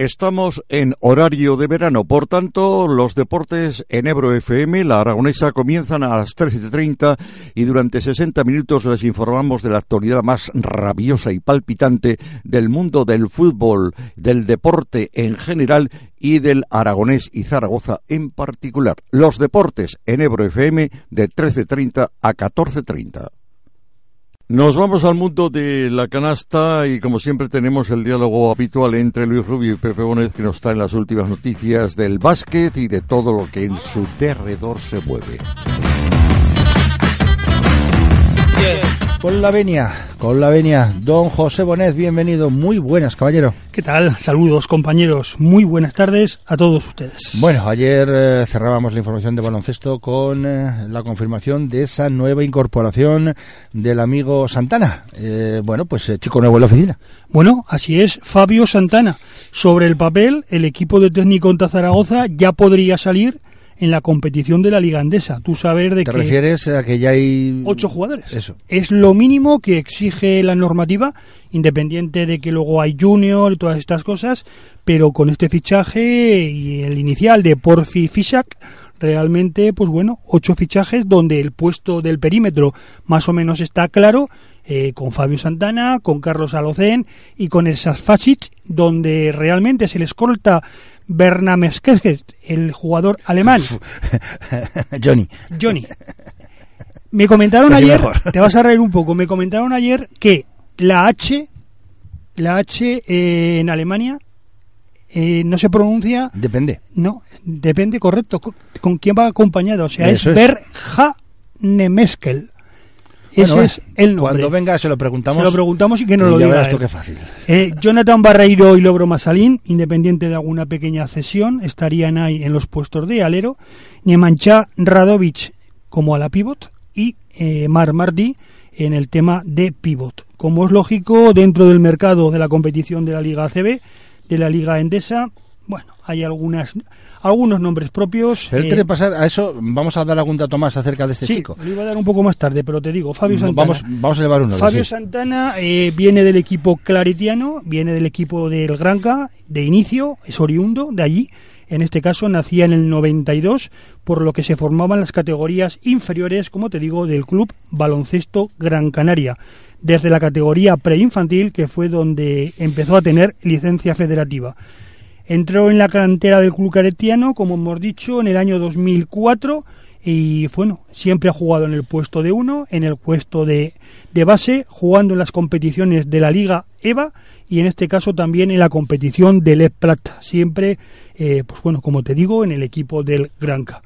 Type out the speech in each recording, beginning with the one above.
Estamos en horario de verano, por tanto, los deportes en Ebro FM, la aragonesa, comienzan a las 13.30 y durante 60 minutos les informamos de la actualidad más rabiosa y palpitante del mundo del fútbol, del deporte en general y del aragonés y Zaragoza en particular. Los deportes en Ebro FM de 13.30 a 14.30. Nos vamos al mundo de la canasta y como siempre tenemos el diálogo habitual entre Luis Rubio y Pepe Bonet que nos traen las últimas noticias del básquet y de todo lo que en su derredor se mueve. Con la venia, con la venia, don José Bonet, bienvenido, muy buenas, caballero. ¿Qué tal? Saludos, compañeros, muy buenas tardes a todos ustedes. Bueno, ayer eh, cerrábamos la información de baloncesto con eh, la confirmación de esa nueva incorporación del amigo Santana. Eh, bueno, pues chico nuevo en la oficina. Bueno, así es, Fabio Santana. Sobre el papel, el equipo de técnico en Zaragoza ya podría salir en la competición de la Liga Andesa. Tú sabes de ¿Te que... refieres a que ya hay... Ocho jugadores. Eso. Es lo mínimo que exige la normativa, independiente de que luego hay junior y todas estas cosas, pero con este fichaje y el inicial de Porfi Fishak, realmente, pues bueno, ocho fichajes donde el puesto del perímetro más o menos está claro, eh, con Fabio Santana, con Carlos Alocén y con el Sasfacic, donde realmente se le escolta Bernamesquez, el jugador alemán. Johnny. Johnny. Me comentaron Casi ayer, mejor. te vas a reír un poco, me comentaron ayer que la H, la H eh, en Alemania eh, no se pronuncia, Depende. no, depende, correcto, con, con quién va acompañado, o sea, Eso es. Berja-Nemeskel. Ese Bueno, es el nombre. Cuando venga se lo preguntamos. Se lo preguntamos y que nos y lo diga tú qué fácil. Eh, Jonathan Barreiro y Lobro Masalín, independiente de alguna pequeña cesión, estarían ahí en los puestos de alero. Niemancha Radovic como a la pivot y eh, Mar Martí en el tema de pivot. Como es lógico, dentro del mercado de la competición de la Liga ACB, de la Liga Endesa, bueno, hay algunas algunos nombres propios. Pero eh, antes de pasar a eso, vamos a dar algún dato más acerca de este sí, chico. lo iba a dar un poco más tarde, pero te digo, Fabio Santana. Vamos, vamos a elevar uno. Fabio sí. Santana eh, viene del equipo claretiano, viene del equipo del Granca de inicio, es oriundo de allí. En este caso nacía en el 92, por lo que se formaban las categorías inferiores, como te digo, del club baloncesto Gran Canaria. Desde la categoría preinfantil, que fue donde empezó a tener licencia federativa. Entró en la cantera del club caretiano, como hemos dicho, en el año 2004 y bueno, siempre ha jugado en el puesto de uno, en el puesto de, de base, jugando en las competiciones de la Liga EVA y en este caso también en la competición del EP Plata, siempre, eh, pues bueno, como te digo, en el equipo del Granca.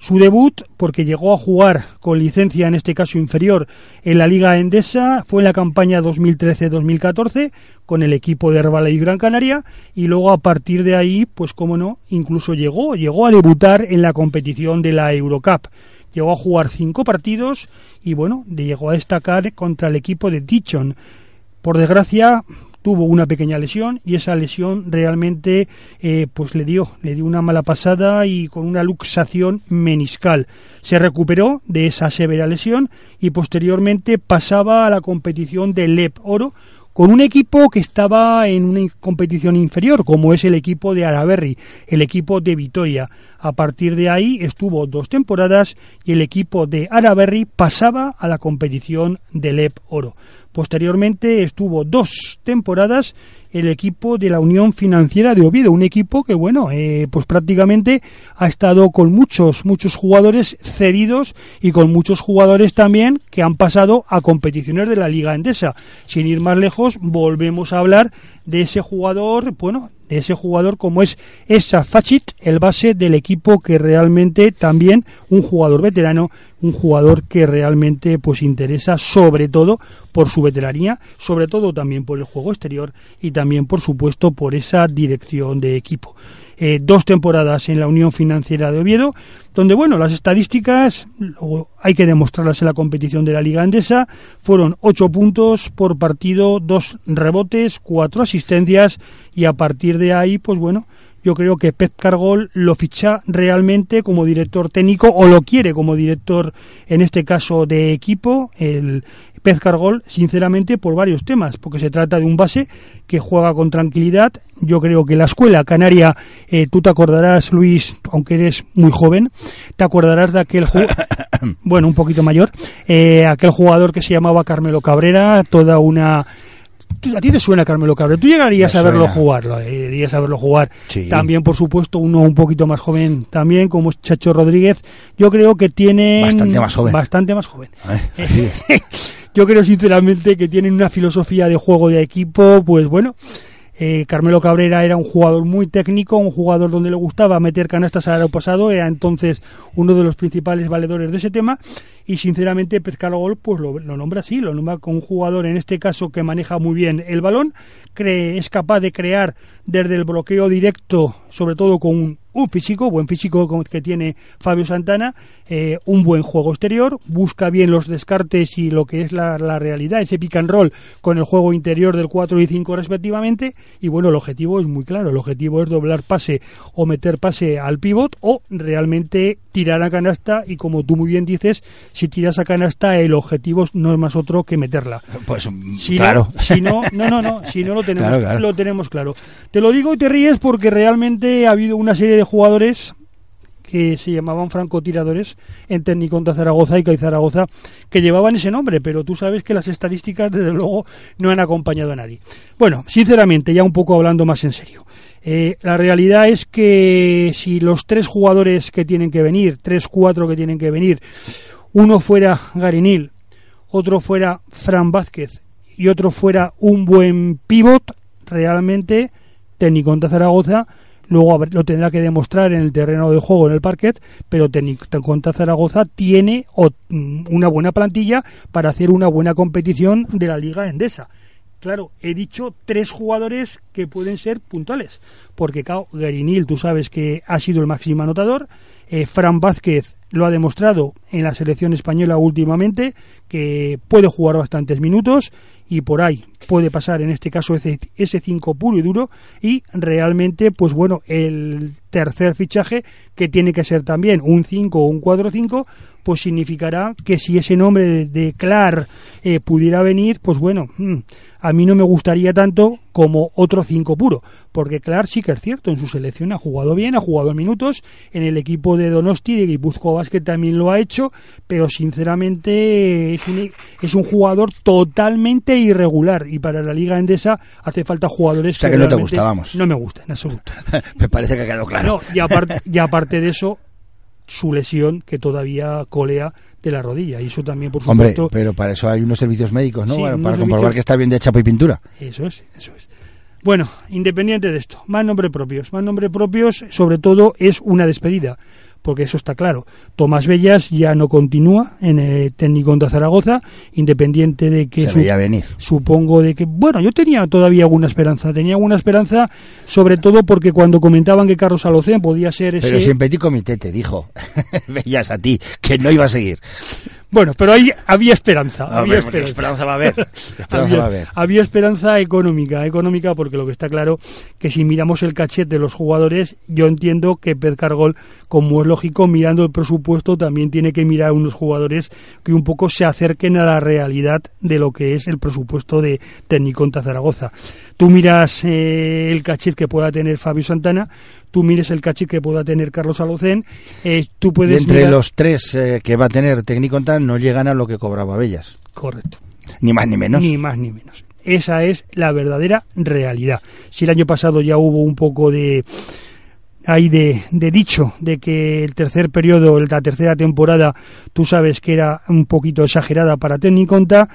Su debut, porque llegó a jugar con licencia, en este caso inferior, en la Liga Endesa, fue en la campaña 2013-2014 con el equipo de Herbala y Gran Canaria y luego a partir de ahí, pues como no, incluso llegó, llegó a debutar en la competición de la Eurocup. Llegó a jugar cinco partidos y bueno, llegó a destacar contra el equipo de Dichon. Por desgracia, tuvo una pequeña lesión y esa lesión realmente eh, pues le dio le dio una mala pasada y con una luxación meniscal se recuperó de esa severa lesión y posteriormente pasaba a la competición del LEP Oro con un equipo que estaba en una competición inferior, como es el equipo de Araberri, el equipo de Vitoria. A partir de ahí estuvo dos temporadas y el equipo de Araberri pasaba a la competición del EP Oro. Posteriormente estuvo dos temporadas el equipo de la Unión Financiera de Oviedo, un equipo que, bueno, eh, pues prácticamente ha estado con muchos, muchos jugadores cedidos y con muchos jugadores también que han pasado a competiciones de la Liga Endesa. Sin ir más lejos, volvemos a hablar de ese jugador, bueno, de ese jugador como es Esa Fachit, el base del equipo que realmente también un jugador veterano, un jugador que realmente pues interesa sobre todo por su veteranía, sobre todo también por el juego exterior y también por supuesto por esa dirección de equipo. Eh, dos temporadas en la Unión Financiera de Oviedo, donde bueno, las estadísticas hay que demostrarlas en la competición de la Liga Andesa, fueron ocho puntos por partido, dos rebotes, cuatro asistencias y a partir de ahí, pues bueno, yo creo que Pep Cargol lo ficha realmente como director técnico o lo quiere como director en este caso de equipo el Pez Cargol, sinceramente, por varios temas, porque se trata de un base que juega con tranquilidad. Yo creo que la escuela canaria, eh, tú te acordarás, Luis, aunque eres muy joven, te acordarás de aquel bueno, un poquito mayor, eh, aquel jugador que se llamaba Carmelo Cabrera, toda una a ti te suena Carmelo Cabrera. Tú llegarías a verlo jugar, llegarías a verlo jugar. También, por supuesto, uno un poquito más joven también, como es Chacho Rodríguez. Yo creo que tiene bastante más joven. Bastante más joven. Yo creo sinceramente que tienen una filosofía de juego de equipo, pues bueno, eh, Carmelo Cabrera era un jugador muy técnico, un jugador donde le gustaba meter canastas al pasado, era entonces uno de los principales valedores de ese tema y sinceramente Gol pues lo, lo, nombra así, lo nombra con un jugador en este caso que maneja muy bien el balón, cree, es capaz de crear desde el bloqueo directo, sobre todo con un un físico, buen físico que tiene Fabio Santana, eh, un buen juego exterior, busca bien los descartes y lo que es la, realidad, ese pick and roll con el juego interior del 4 y 5 respectivamente, y bueno, el objetivo es muy claro, el objetivo es doblar pase o meter pase al pivot o realmente tirar a canasta y como tú muy bien dices, si tiras a canasta el objetivo no es más otro que meterla. Pues claro. si no, no, no, no, si no lo tenemos, lo tenemos claro. Te lo digo y te ríes porque realmente ha habido una serie de jugadores que se llamaban francotiradores en Tecniconta Zaragoza y CAI Zaragoza que llevaban ese nombre, pero tú sabes que las estadísticas desde luego no han acompañado a nadie. Bueno, sinceramente, ya un poco hablando más en serio. Eh, la realidad es que si los tres jugadores que tienen que venir, tres, cuatro que tienen que venir, uno fuera Garinil, otro fuera Fran Vázquez y otro fuera un buen pivot, realmente Tecniconta Zaragoza luego lo tendrá que demostrar en el terreno de juego, en el parquet, pero Tecniconta Zaragoza tiene mm, una buena plantilla para hacer una buena competición de la Liga Endesa. Claro, he dicho tres jugadores que pueden ser puntuales, porque claro, Garinil, tú sabes que ha sido el máximo anotador, eh, Fran Vázquez lo ha demostrado en la selección española últimamente, que puede jugar bastantes minutos y por ahí puede pasar en este caso ese, ese 5 puro y duro y realmente pues bueno el tercer fichaje que tiene que ser también un 5 o un 4-5 pues significará que si ese nombre de, de Clar eh, pudiera venir pues bueno hmm, a mí no me gustaría tanto como otro 5 puro, porque Clark sí que es cierto, en su selección ha jugado bien, ha jugado minutos, en el equipo de Donosti, de Guipuzcoa Basket también lo ha hecho, pero sinceramente es un, es un jugador totalmente irregular y para la Liga Endesa hace falta jugadores o sea que, no te gusta, vamos. No me gusta, en absoluto. me parece que ha quedado claro. No, y aparte, y aparte de eso, su lesión que todavía colea de la rodilla. Y eso también, por supuesto. Hombre, pero para eso hay unos servicios médicos, ¿no? para comprobar que está bien de chapa y pintura. Eso es, eso es. Bueno, independiente de esto, más nombres propios. Más nombres propios, sobre todo, es una despedida porque eso está claro. Tomás Bellas ya no continúa en el técnico de Zaragoza, independiente de que... Se venir. Supongo de que... Bueno, yo tenía todavía alguna esperanza, tenía alguna esperanza, sobre todo porque cuando comentaban que Carlos Alocén podía ser ese... Pero si en Petit Comité te dijo, Bellas a ti, que no iba a seguir. Bueno, pero ahí había esperanza. había esperanza. va a haber. había, esperanza económica, económica porque lo que está claro que si miramos el cachet de los jugadores, yo entiendo que Pez Cargol, como es lógico, mirando el presupuesto, también tiene que mirar unos jugadores que un poco se acerquen a la realidad de lo que es el presupuesto de Tecniconta Zaragoza. Tú miras eh, el cachet que pueda tener Fabio Santana, tú mires el cachit que pueda tener Carlos Alocén, eh, tú puedes... Y entre los tres eh, que va a tener técnico no llegan a lo que cobraba Bellas. Correcto. Ni más ni menos. Ni más ni menos. Esa es la verdadera realidad. Si el año pasado ya hubo un poco de ahí de, de, dicho de que el tercer periodo, la tercera temporada, tú sabes que era un poquito exagerada para Tecniconta,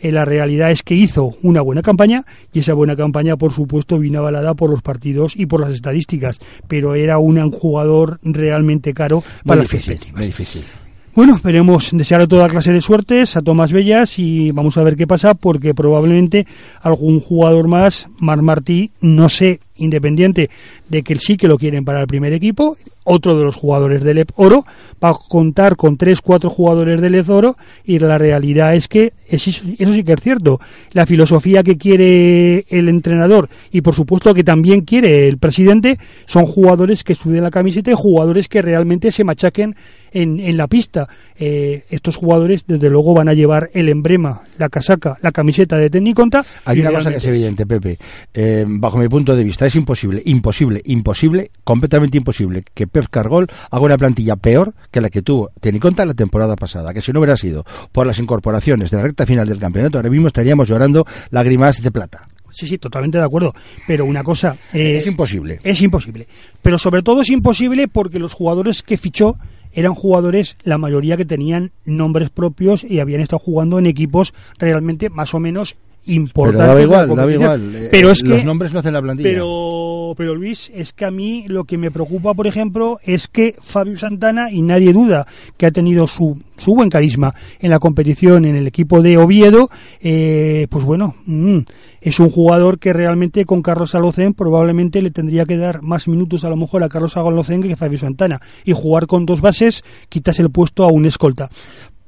eh, la realidad es que hizo una buena campaña y esa buena campaña, por supuesto, vino avalada por los partidos y por las estadísticas, pero era un jugador realmente caro para difícil, muy difícil. Bueno, esperemos desear a toda clase de suertes a Tomás Bellas y vamos a ver qué pasa porque probablemente algún jugador más, Mar Martí, no sé independiente de que sí que lo quieren para el primer equipo, otro de los jugadores del EP Oro, va a contar con tres, cuatro jugadores del EP Oro y la realidad es que eso sí que es cierto. La filosofía que quiere el entrenador y por supuesto que también quiere el presidente son jugadores que suden la camiseta y jugadores que realmente se machaquen en, en la pista. Eh, estos jugadores, desde luego, van a llevar el emblema, la casaca, la camiseta de Tecniconta. Hay una cosa que es evidente, Pepe. Eh, bajo mi punto de vista, es imposible, imposible, imposible, completamente imposible que Pep Cargol haga una plantilla peor que la que tuvo Tecniconta la temporada pasada. Que si no hubiera sido por las incorporaciones de la recta final del campeonato, ahora mismo estaríamos llorando lágrimas de plata. Sí, sí, totalmente de acuerdo. Pero una cosa... Eh, es imposible. Es imposible. Pero sobre todo es imposible porque los jugadores que fichó eran jugadores, la mayoría que tenían nombres propios y habían estado jugando en equipos realmente más o menos importantes. Pero igual, daba igual. Eh, pero es que los nombres no hacen la plantilla. Pero, pero Luis, es que a mí lo que me preocupa, por ejemplo, es que Fabio Santana y nadie duda que ha tenido su su buen carisma en la competición en el equipo de Oviedo, eh, pues bueno, mm, es un jugador que realmente con Carlos Alocen probablemente le tendría que dar más minutos a lo mejor a Carlos Alocen que a Fabio Santana y jugar con dos bases quitas el puesto a un escolta.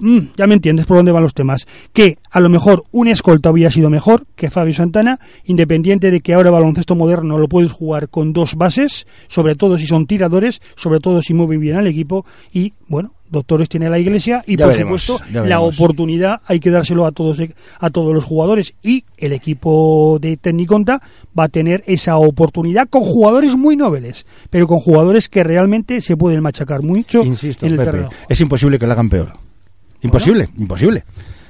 Mm, ya me entiendes por dónde van los temas. Que a lo mejor un escolta hubiera sido mejor que Fabio Santana, independiente de que ahora el baloncesto moderno lo puedes jugar con dos bases, sobre todo si son tiradores, sobre todo si mueven bien al equipo y bueno, doctores tiene la Iglesia y por supuesto la oportunidad hay que dárselo a todos a todos los jugadores y el equipo de Tecniconta va a tener esa oportunidad con jugadores muy nobles, pero con jugadores que realmente se pueden machacar mucho Insisto, en el terreno. Es imposible que lo hagan peor. Imposible, imposible.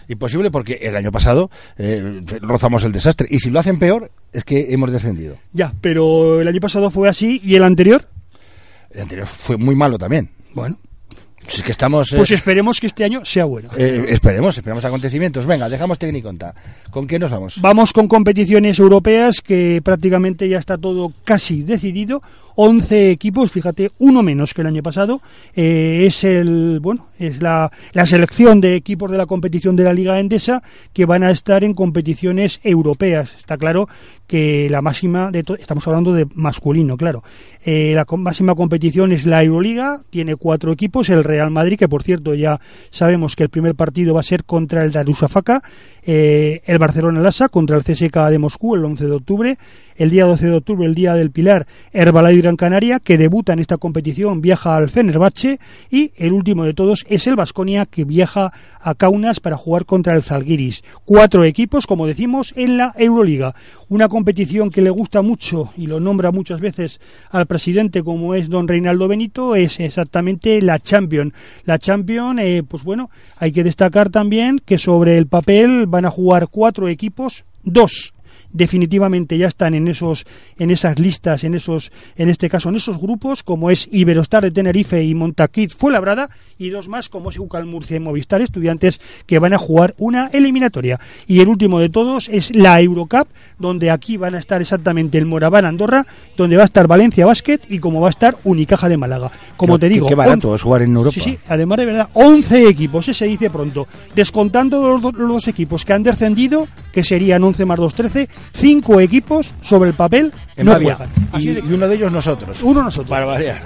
Imposible porque el año pasado eh, rozamos el desastre. Y si lo hacen peor, es que hemos descendido. Ya, pero el año pasado fue así y el anterior. El anterior fue muy malo también. Bueno. Pues, que estamos, eh, pues esperemos que este año sea bueno. Eh, esperemos, esperemos acontecimientos. Venga, dejamos Tecniconta. ¿Con qué nos vamos? Vamos con competiciones europeas que prácticamente ya está todo casi decidido. 11 equipos, fíjate, uno menos que el año pasado. Eh, es el bueno, es la, la, selección de equipos de la competición de la Liga Endesa que van a estar en competiciones europeas. Está claro que la máxima de estamos hablando de masculino, claro. Eh, la máxima competición es la Euroliga, tiene cuatro equipos, el Real Madrid, que por cierto ya sabemos que el primer partido va a ser contra el Darusafaka, eh, el Barcelona Lassa contra el CSK de Moscú el 11 de octubre, el día 12 de octubre, el día del Pilar, Herbalife Gran Canaria, que debuta en esta competición, viaja al Fenerbahce y el último de todos es el Vasconia, que viaja a Kaunas para jugar contra el Zalgiris. Cuatro equipos, como decimos, en la Euroliga. Una competición que le gusta mucho y lo nombra muchas veces al presidente como es don Reinaldo Benito, es exactamente la Champion. La Champion, eh, pues bueno, hay que destacar también que sobre el papel van a jugar cuatro equipos, dos definitivamente ya están en esos en esas listas, en esos en este caso en esos grupos como es Iberostar de Tenerife y Montaquit Fuenlabrada y dos más como es Ucal Murcia y Movistar estudiantes que van a jugar una eliminatoria. Y el último de todos es la Eurocup, donde aquí van a estar exactamente el Moraván Andorra, donde va a estar Valencia Basket y como va a estar Unicaja de Málaga. Como te digo, qué barato es jugar en Europa. Sí, sí, además de verdad, 11 equipos, ese dice pronto, descontando los, equipos que han descendido, que serían 11 más 2, 13, cinco equipos sobre el papel en no juegan. Y, y, uno de ellos nosotros. Uno nosotros.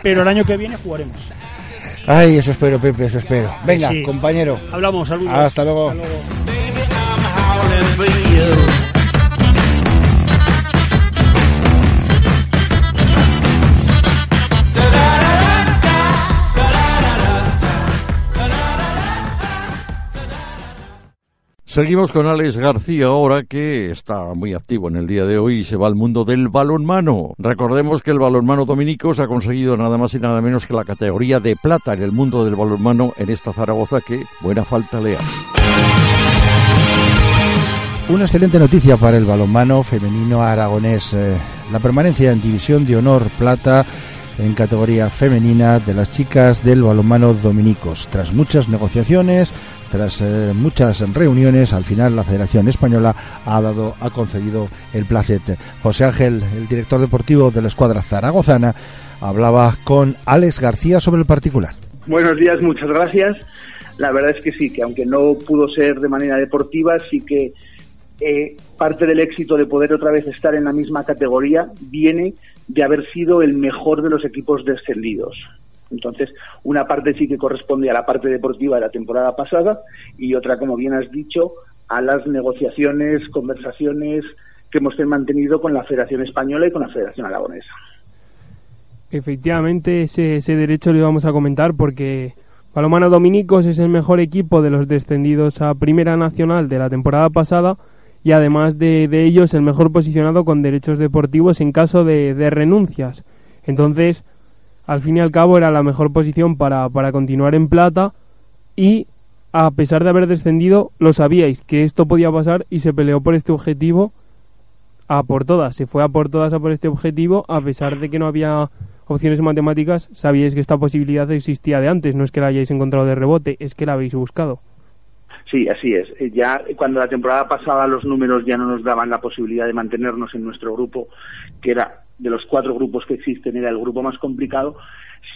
Pero el año que viene jugaremos. Ay, eso espero, Pepe, eso espero. Venga, compañero. Hablamos, saludos. Hasta luego. Hasta luego. Seguimos con Alex García ahora que está muy activo en el día de hoy y se va al mundo del balonmano. Recordemos que el balonmano dominico se ha conseguido nada más y nada menos que la categoría de plata en el mundo del balonmano en esta Zaragoza que buena falta le hace. Una excelente noticia para el balonmano femenino aragonés. Eh, la permanencia en división de honor plata en categoría femenina de las chicas del balonmano dominicos. Tras muchas negociaciones, tras eh, muchas reuniones, al final la Federación Española ha dado, ha concedido el placete. José Ángel, el director deportivo de la escuadra zaragozana, hablaba con Alex García sobre el particular. Buenos días, muchas gracias. La verdad es que sí, que aunque no pudo ser de manera deportiva, sí que eh, parte del éxito de poder otra vez estar en la misma categoría viene de haber sido el mejor de los equipos descendidos. Entonces, una parte sí que corresponde a la parte deportiva de la temporada pasada y otra, como bien has dicho, a las negociaciones, conversaciones que hemos mantenido con la Federación Española y con la Federación Aragonesa. Efectivamente, ese, ese derecho lo íbamos a comentar porque Palomano Dominicos es el mejor equipo de los descendidos a Primera Nacional de la temporada pasada y además de, de ellos el mejor posicionado con derechos deportivos en caso de, de, renuncias. Entonces, al fin y al cabo era la mejor posición para, para continuar en plata y a pesar de haber descendido, lo sabíais que esto podía pasar y se peleó por este objetivo a por todas. Se fue a por todas a por este objetivo a pesar de que no había opciones matemáticas. Sabíais que esta posibilidad existía de antes, no es que la hayáis encontrado de rebote, es que la habéis buscado. Sí, así es. Eh, ya cuando la temporada pasada los números ya no nos daban la posibilidad de mantenernos en nuestro grupo, que era de los cuatro grupos que existen, era el grupo más complicado,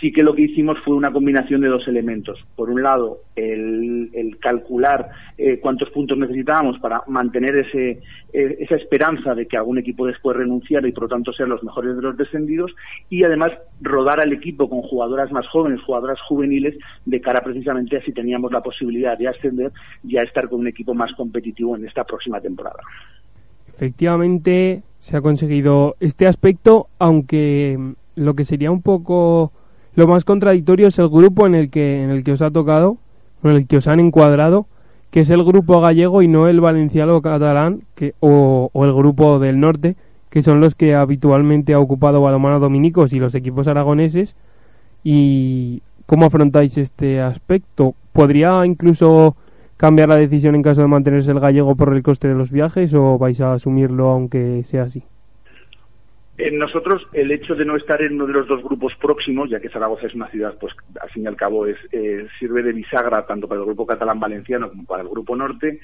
sí que lo que hicimos fue una combinación de dos elementos. Por un lado, el, calcular eh, cuántos puntos necesitábamos para mantener ese, eh, esa esperanza de que algún equipo después renunciara y por lo tanto ser los mejores de los descendidos y además rodar al equipo con jugadoras más jóvenes, jugadoras juveniles, de cara precisamente a si teníamos la posibilidad de ascender y a estar con un equipo más competitivo en esta próxima temporada. Efectivamente, se ha conseguido este aspecto, aunque lo que sería un poco lo más contradictorio es el grupo en el que, en el que os ha tocado, en el que os han encuadrado, que es el grupo gallego y no el valenciano catalán que, o, el grupo del norte, que son los que habitualmente ha ocupado Balomano Dominicos y los equipos aragoneses. ¿Y cómo afrontáis este aspecto? ¿Podría incluso cambiar la decisión en caso de mantenerse el gallego por el coste de los viajes o vais a asumirlo aunque sea así? En nosotros, el hecho de no estar en uno de los dos grupos próximos, ya que Zaragoza es una ciudad, pues al fin y al cabo es, eh, sirve de bisagra tanto para el grupo catalán valenciano como para el grupo norte,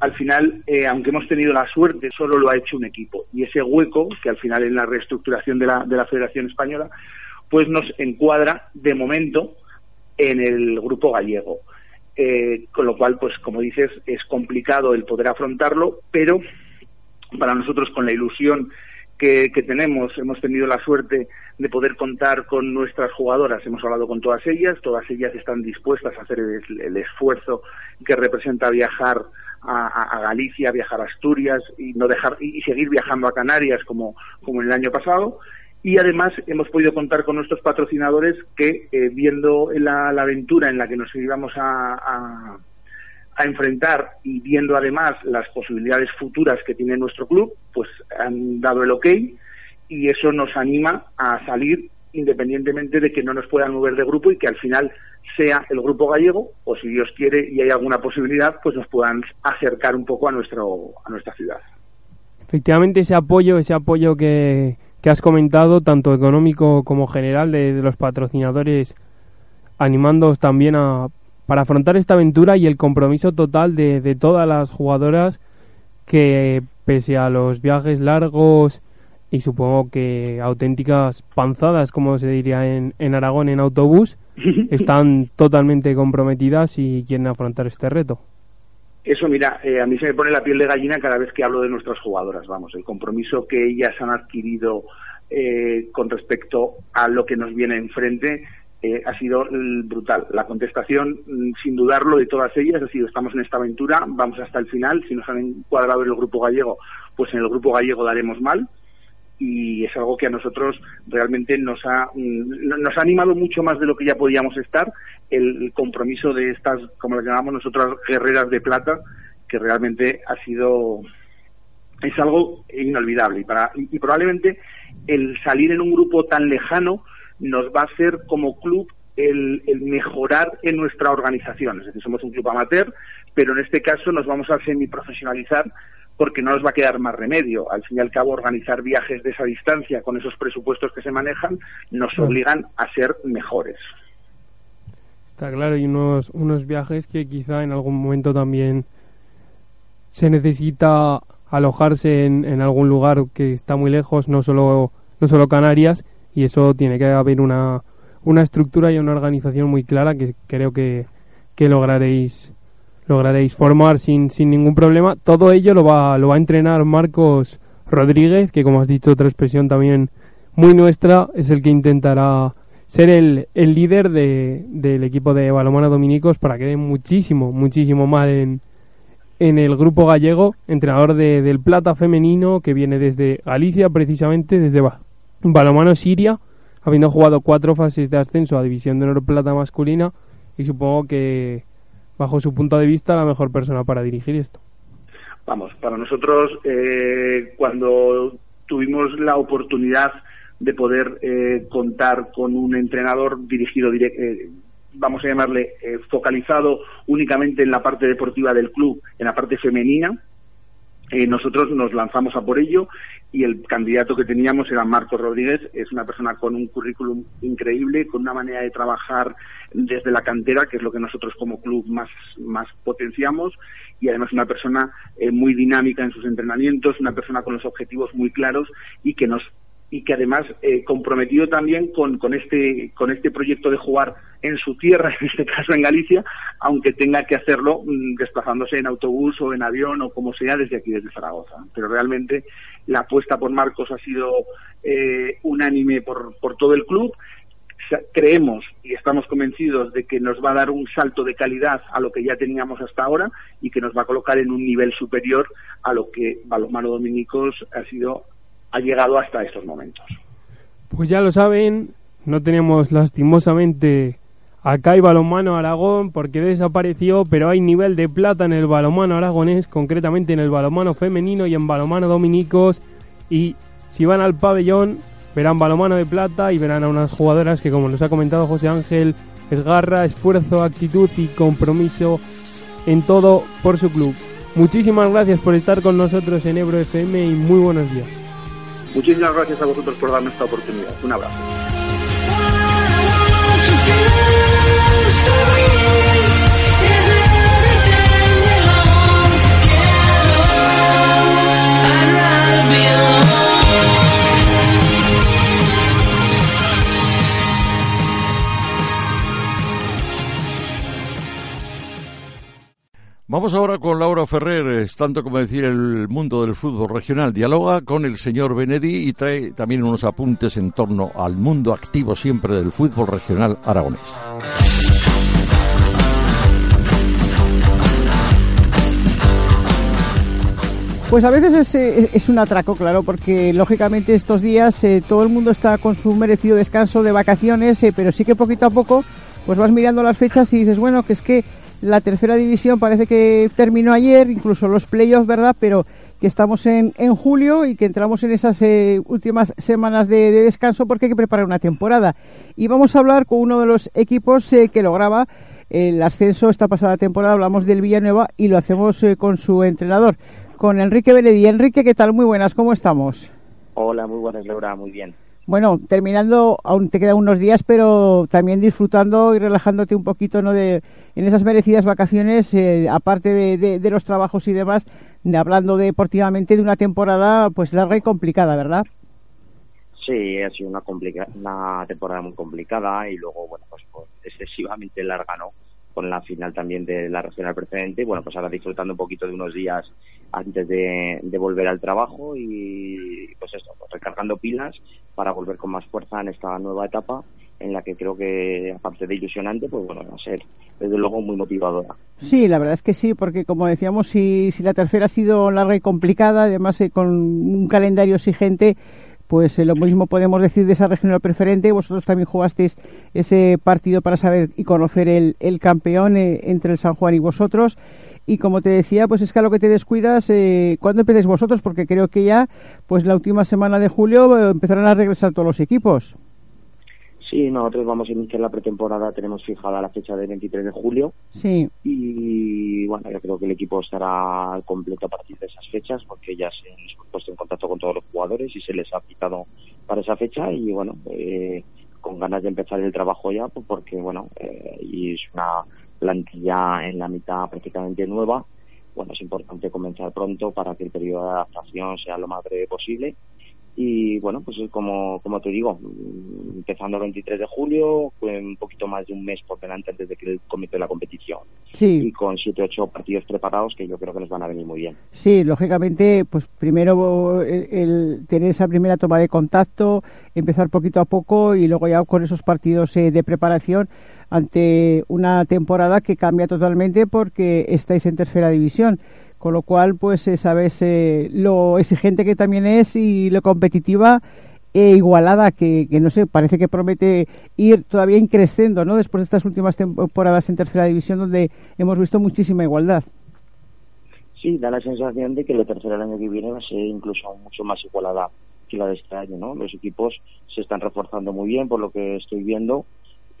al final, eh, aunque hemos tenido la suerte, solo lo ha hecho un equipo. Y ese hueco, que al final en la reestructuración de la, de la Federación Española, pues nos encuadra de momento en el grupo gallego. Eh, con lo cual, pues como dices, es complicado el poder afrontarlo, pero para nosotros con la ilusión que, tenemos. Hemos tenido la suerte de poder contar con nuestras jugadoras. Hemos hablado con todas ellas. Todas ellas están dispuestas a hacer el, esfuerzo que representa viajar a, Galicia, viajar a Asturias y no dejar y, seguir viajando a Canarias como, como en el año pasado. Y además hemos podido contar con nuestros patrocinadores que, eh, viendo la, aventura en la que nos íbamos a a enfrentar y viendo además las posibilidades futuras que tiene nuestro club, pues han dado el ok y eso nos anima a salir independientemente de que no nos puedan mover de grupo y que al final sea el grupo gallego o si Dios quiere y hay alguna posibilidad pues nos puedan acercar un poco a nuestro a nuestra ciudad. Efectivamente ese apoyo, ese apoyo que, que has comentado tanto económico como general de, de los patrocinadores animándoos también a para afrontar esta aventura y el compromiso total de, de todas las jugadoras que pese a los viajes largos y supongo que auténticas panzadas, como se diría en, en Aragón en autobús, están totalmente comprometidas y quieren afrontar este reto. Eso, mira, eh, a mí se me pone la piel de gallina cada vez que hablo de nuestras jugadoras, vamos, el compromiso que ellas han adquirido eh, con respecto a lo que nos viene enfrente eh, ha sido brutal. La contestación, mm, sin dudarlo, de todas ellas ha sido estamos en esta aventura, vamos hasta el final. Si nos han encuadrado en el grupo gallego, pues en el grupo gallego daremos mal. Y es algo que a nosotros realmente nos ha, mm, nos ha animado mucho más de lo que ya podíamos estar el compromiso de estas, como las llamamos nosotros, guerreras de plata, que realmente ha sido es algo inolvidable y, para, y probablemente el salir en un grupo tan lejano nos va a hacer como club el, mejorar en nuestra organización. Es decir, somos un club amateur, pero en este caso nos vamos a semiprofesionalizar porque no nos va a quedar más remedio. Al fin y al cabo, organizar viajes de esa distancia con esos presupuestos que se manejan nos obligan a ser mejores. Está claro, y unos, unos viajes que quizá en algún momento también se necesita alojarse en, en algún lugar que está muy lejos, no solo, no solo Canarias, y eso tiene que haber una, una estructura y una organización muy clara que creo que, que lograréis lograréis formar sin, sin ningún problema. Todo ello lo va, lo va a entrenar Marcos Rodríguez, que como has dicho, otra expresión también muy nuestra, es el que intentará ser el, el líder de, del equipo de balomano dominicos para que dé muchísimo, muchísimo más en, en el grupo gallego, entrenador de, del Plata femenino que viene desde Galicia, precisamente desde Balomano Siria, habiendo jugado cuatro fases de ascenso a División de Honor Plata masculina y supongo que bajo su punto de vista la mejor persona para dirigir esto. Vamos, para nosotros eh, cuando tuvimos la oportunidad de poder eh, contar con un entrenador dirigido eh, vamos a llamarle eh, focalizado únicamente en la parte deportiva del club, en la parte femenina. Eh, nosotros nos lanzamos a por ello y el candidato que teníamos era Marcos Rodríguez. Es una persona con un currículum increíble, con una manera de trabajar desde la cantera, que es lo que nosotros como club más, más potenciamos, y además una persona eh, muy dinámica en sus entrenamientos, una persona con los objetivos muy claros y que nos y que además eh, comprometido también con, con, este, con este proyecto de jugar en su tierra, en este caso en Galicia, aunque tenga que hacerlo mm, desplazándose en autobús o en avión o como sea desde aquí, desde Zaragoza. Pero realmente la apuesta por Marcos ha sido eh, unánime por, por todo el club. Creemos y estamos convencidos de que nos va a dar un salto de calidad a lo que ya teníamos hasta ahora y que nos va a colocar en un nivel superior a lo que Balomano Dominicos ha sido ha llegado hasta estos momentos. Pues ya lo saben, no tenemos lastimosamente acá hay balonmano Aragón porque desapareció, pero hay nivel de plata en el balonmano aragonés, concretamente en el balonmano femenino y en balonmano dominicos. Y si van al pabellón, verán balonmano de plata y verán a unas jugadoras que, como nos ha comentado José Ángel, es garra, esfuerzo, actitud y compromiso en todo por su club. Muchísimas gracias por estar con nosotros en Ebro FM y muy buenos días. Muchísimas gracias a vosotros por darme esta oportunidad. Un abrazo. Vamos ahora con Laura Ferrer, tanto como decir el mundo del fútbol regional. Dialoga con el señor Benedi y trae también unos apuntes en torno al mundo activo siempre del fútbol regional aragonés. Pues a veces es, un atraco, claro, porque lógicamente estos días eh, todo el mundo está con su merecido descanso de vacaciones, eh, pero sí que poquito a poco pues vas mirando las fechas y dices, bueno, que es que la tercera división parece que terminó ayer, incluso los playoffs, ¿verdad? Pero que estamos en, en julio y que entramos en esas eh, últimas semanas de, descanso porque hay que preparar una temporada. Y vamos a hablar con uno de los equipos eh, que lograba el ascenso esta pasada temporada. Hablamos del Villanueva y lo hacemos eh, con su entrenador, con Enrique Benedí. Enrique, ¿qué tal? Muy buenas, ¿cómo estamos? Hola, muy buenas, Laura, muy bien bueno, terminando, aún te quedan unos días, pero también disfrutando y relajándote un poquito ¿no? de, en esas merecidas vacaciones, eh, aparte de, de, los trabajos y demás, de, hablando deportivamente de una temporada pues larga y complicada, ¿verdad? Sí, ha sido una, una temporada muy complicada y luego, bueno, pues, pues excesivamente larga, ¿no? Con la final también de la regional precedente. Bueno, pues ahora disfrutando un poquito de unos días antes de, de volver al trabajo y pues esto, pues recargando pilas para volver con más fuerza en esta nueva etapa en la que creo que, aparte de ilusionante, pues bueno, va a ser desde luego muy motivadora. Sí, la verdad es que sí, porque como decíamos, si, si la tercera ha sido larga y complicada, además eh, con un calendario exigente, pues eh, lo mismo podemos decir de esa regional preferente. Vosotros también jugasteis ese partido para saber y conocer el, el campeón eh, entre el San Juan y vosotros. Y como te decía, pues es que a lo que te descuidas, eh, ¿cuándo empecéis vosotros? Porque creo que ya, pues la última semana de julio eh, empezarán a regresar todos los equipos. Sí, nosotros vamos a iniciar la pretemporada, tenemos fijada la fecha del 23 de julio. Sí. Y bueno, yo creo que el equipo estará completo a partir de esas fechas porque ya se han puesto en contacto con todos los jugadores y se les ha aplicado para esa fecha y bueno, eh, con ganas de empezar el trabajo ya pues porque bueno, eh, y es una plantilla en la mitad prácticamente nueva, bueno, es importante comenzar pronto para que el periodo de adaptación sea lo más breve posible. Y bueno, pues como, como te digo, empezando el 23 de julio, un poquito más de un mes por delante antes de que comience la competición. Sí. Y con 7 ocho partidos preparados que yo creo que nos van a venir muy bien. Sí, lógicamente, pues primero el, tener esa primera toma de contacto, empezar poquito a poco y luego ya con esos partidos eh, de preparación ante una temporada que cambia totalmente porque estáis en tercera división con lo cual pues eh, sabes eh, lo exigente que también es y lo competitiva e igualada que, no sé, parece que promete ir todavía increciendo, ¿no? Después de estas últimas temporadas en tercera división donde hemos visto muchísima igualdad. Sí, da la sensación de que la tercera el año que viene va a ser incluso mucho más igualada que la de este año, ¿no? Los equipos se están reforzando muy bien por lo que estoy viendo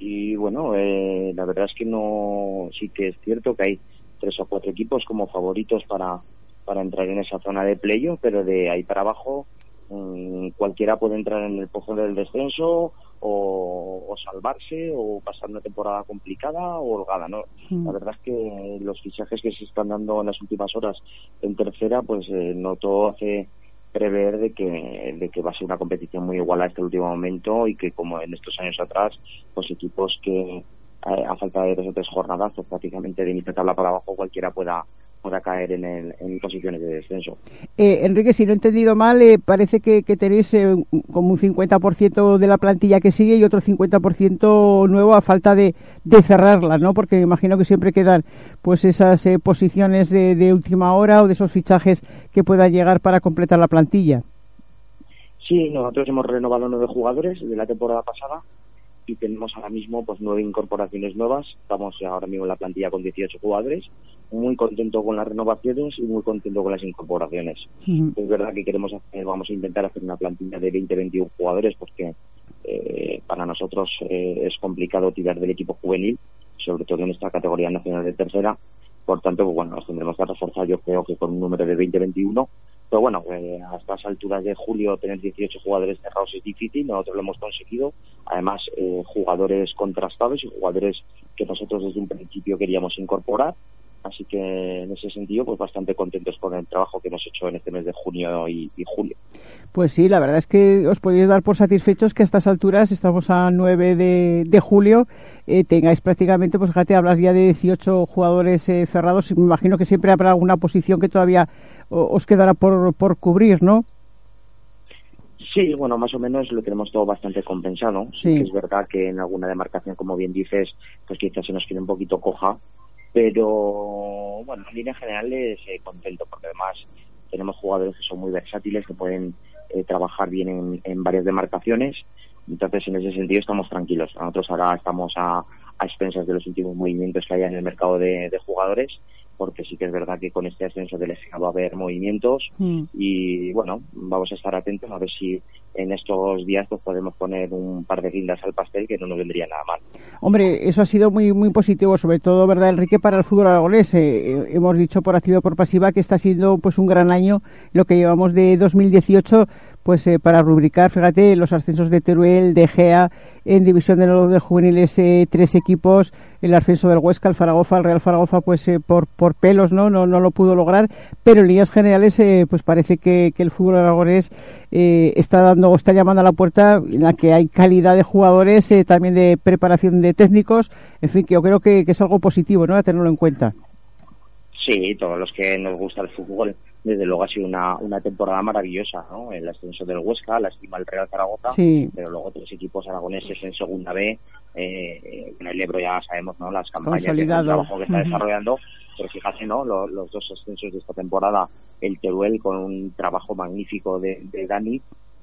y bueno, eh, la verdad es que no, sí que es cierto que hay tres o cuatro equipos como favoritos para, para entrar en esa zona de playo, pero de ahí para abajo mm, cualquiera puede entrar en el pozo del descenso o, salvarse o pasar una temporada complicada o holgada, ¿no? Mm. La verdad es que los fichajes que se están dando en las últimas horas en tercera, pues eh, no todo hace prever de que, de que va a ser una competición muy igual a este último momento y que como en estos años atrás, pues equipos que eh, a falta de dos o tres jornadas, pues prácticamente de mitad tabla para abajo cualquiera pueda pueda caer en, el, en posiciones de descenso. Eh, Enrique, si no he entendido mal, eh, parece que, tenéis eh, como un 50% de la plantilla que sigue y otro 50% nuevo a falta de, de cerrarla, ¿no? Porque me imagino que siempre quedan pues esas posiciones de, de, última hora o de esos fichajes que puedan llegar para completar la plantilla. Sí, nosotros hemos renovado nueve jugadores de la temporada pasada y tenemos ahora mismo pues nueve incorporaciones nuevas. Estamos ahora mismo en la plantilla con 18 jugadores. Muy contento con las renovaciones y muy contento con las incorporaciones. Es verdad que queremos hacer, vamos a intentar hacer una plantilla de 20-21 jugadores porque eh, para nosotros eh, es complicado tirar del equipo juvenil, sobre todo en esta categoría nacional de tercera. Por tanto, pues, bueno, nos tendremos que reforzar yo creo que con un número de 20-21 pero bueno, eh, a estas alturas de julio tener 18 jugadores cerrados es difícil, nosotros lo hemos conseguido. Además, eh, jugadores contrastados y jugadores que nosotros desde un principio queríamos incorporar. Así que en ese sentido, pues bastante contentos con el trabajo que hemos hecho en este mes de junio y, julio. Pues sí, la verdad es que os podéis dar por satisfechos que a estas alturas, estamos a 9 de, julio, eh, tengáis prácticamente, pues fíjate, hablas ya de 18 jugadores cerrados y me imagino que siempre habrá alguna posición que todavía os quedará por, por cubrir, ¿no? Sí, bueno, más o menos lo tenemos todo bastante compensado. Sí. es verdad que en alguna demarcación, como bien dices, pues quizás se nos quede un poquito coja, pero bueno, en línea general es eh, contento porque además tenemos jugadores que son muy versátiles, que pueden eh, trabajar bien en, varias demarcaciones. Entonces, en ese sentido, estamos tranquilos. Nosotros ahora estamos a, a expensas de los últimos movimientos que hay en el mercado de, de jugadores porque sí que es verdad que con este ascenso del EGA va a haber movimientos mm. y bueno, vamos a estar atentos a ver si en estos días pues podemos poner un par de guindas al pastel que no nos vendría nada mal. Hombre, eso ha sido muy muy positivo, sobre todo, ¿verdad, Enrique, para el fútbol aragonés? Eh, eh, hemos dicho por activa y por pasiva que está siendo pues un gran año lo que llevamos de 2018 pues eh, para rubricar, fíjate, los ascensos de Teruel, de Gea, en división de los de juveniles eh, tres equipos, el ascenso del Huesca, el Zaragoza, el Real Zaragoza, pues eh, por, por pelos, ¿no? ¿no? No lo pudo lograr, pero en líneas generales, pues parece que, que, el fútbol aragonés está dando, está llamando a la puerta en la que hay calidad de jugadores, también de preparación de técnicos, en fin, que yo creo que, que es algo positivo, ¿no? A tenerlo en cuenta. Sí, todos los que nos gusta el fútbol desde luego ha sido una, una temporada maravillosa, ¿no? El ascenso del Huesca, la estima del Real Zaragoza, pero luego tres equipos aragoneses en Segunda B, eh, en el Ebro ya sabemos, ¿no? Las campañas de trabajo que está desarrollando, pero fíjate, ¿no? Los, dos ascensos de esta temporada, el Teruel con un trabajo magnífico de, de Dani,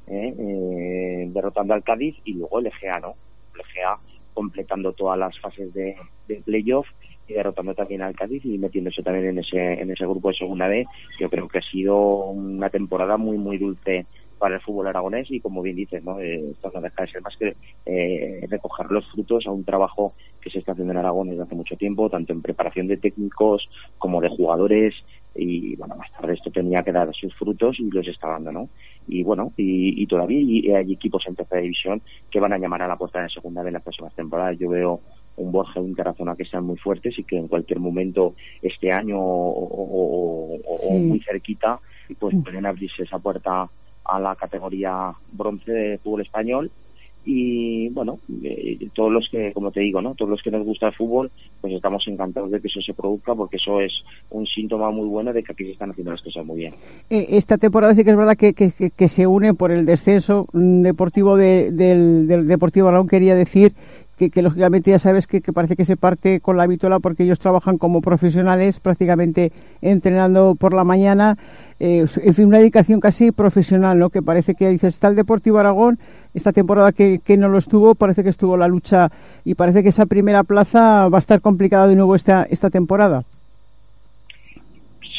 ¿eh? Eh, derrotando al Cádiz, y luego el Egea, ¿no? El Egea completando todas las fases de, de playoff y derrotando también al Cádiz y metiéndose también en ese, en ese grupo de segunda B. Yo creo que ha sido una temporada muy, muy dulce para el fútbol aragonés y como bien dices, ¿no? Eh, esto no deja de ser más que eh, recoger los frutos a un trabajo que se está haciendo en Aragón desde hace mucho tiempo, tanto en preparación de técnicos como de jugadores y bueno, más tarde esto tenía que dar sus frutos y los está dando, ¿no? Y bueno, y, todavía hay equipos en tercera división que van a llamar a la puerta de segunda B en las próximas temporadas. Yo veo un Borja y un Tarazona que están muy fuertes y que en cualquier momento este año o, muy cerquita pues pueden abrirse esa puerta a la categoría bronce de fútbol español y bueno, eh, todos los que, como te digo, ¿no? Todos los que nos gusta el fútbol, pues estamos encantados de que eso se produzca porque eso es un síntoma muy bueno de que aquí se están haciendo las cosas muy bien. Eh, esta temporada sí que es verdad que, que, se une por el descenso mm, deportivo del, del Deportivo Aragón, quería decir que, lógicamente ya sabes que, parece que se parte con la vitola porque ellos trabajan como profesionales, prácticamente entrenando por la mañana. Eh, en fin, una dedicación casi profesional, ¿no? Que parece que dices, está el Deportivo Aragón, esta temporada que, que no lo estuvo, parece que estuvo la lucha y parece que esa primera plaza va a estar complicada de nuevo esta, esta temporada.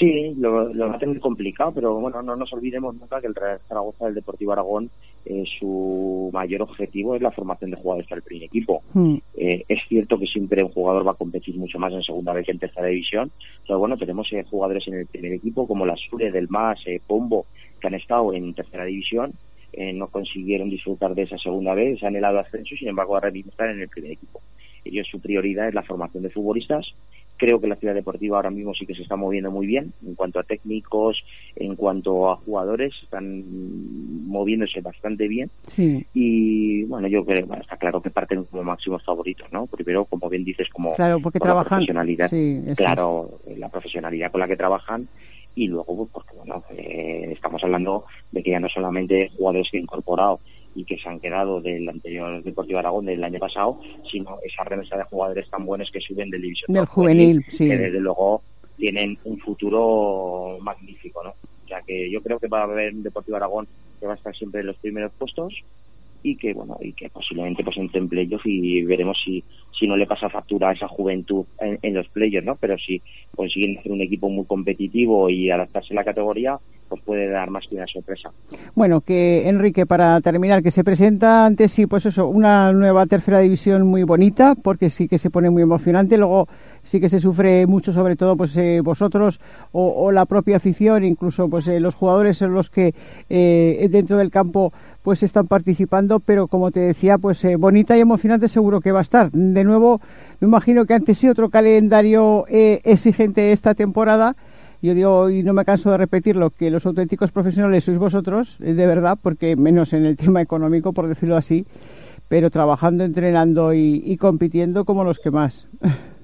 Sí, lo, va a tener complicado, pero bueno, no nos olvidemos nunca que el Real Zaragoza del Deportivo Aragón eh, su mayor objetivo es la formación de jugadores para el primer equipo. Hmm. Eh, es cierto que siempre un jugador va a competir mucho más en segunda vez que en tercera división, pero bueno, tenemos eh, jugadores en el primer equipo como la Sure, Del Mas, Pombo, que han estado en tercera división, no consiguieron disfrutar de esa segunda vez, se han helado ascenso, sin embargo ahora mismo están en el primer equipo. Ellos su prioridad es la formación de futbolistas. Creo que la ciudad deportiva ahora mismo sí que se está moviendo muy bien en cuanto a técnicos, en cuanto a jugadores, están moviéndose bastante bien. Y bueno, yo creo, bueno, está claro que parten como máximos favoritos, ¿no? Primero, como bien dices, como claro, porque trabajan, la profesionalidad, claro, la profesionalidad con la que trabajan y luego pues porque bueno eh, estamos hablando de que ya no solamente jugadores que han incorporado y que se han quedado del anterior Deportivo Aragón del año pasado, sino esa remesa de jugadores tan buenos que suben del división del juvenil, sí. que desde luego tienen un futuro magnífico, ¿no? O sea que yo creo que va a haber un Deportivo Aragón que va a estar siempre en los primeros puestos y que bueno y que posiblemente pues entre en playoff y veremos si si no le pasa factura a esa juventud en, los players no pero si consiguen hacer un equipo muy competitivo y adaptarse a la categoría pues puede dar más que una sorpresa. Bueno que Enrique para terminar que se presenta antes sí pues eso una nueva tercera división muy bonita porque sí que se pone muy emocionante. Luego sí que se sufre mucho sobre todo pues eh, vosotros o, la propia afición incluso pues eh, los jugadores son los que eh, dentro del campo pues están participando, pero como te decía, pues eh, bonita y emocionante seguro que va a estar. De nuevo, me imagino que antes sí otro calendario exigente esta temporada. Yo digo, y no me canso de repetirlo, que los auténticos profesionales sois vosotros, de verdad, porque menos en el tema económico, por decirlo así, pero trabajando, entrenando y compitiendo como los que más.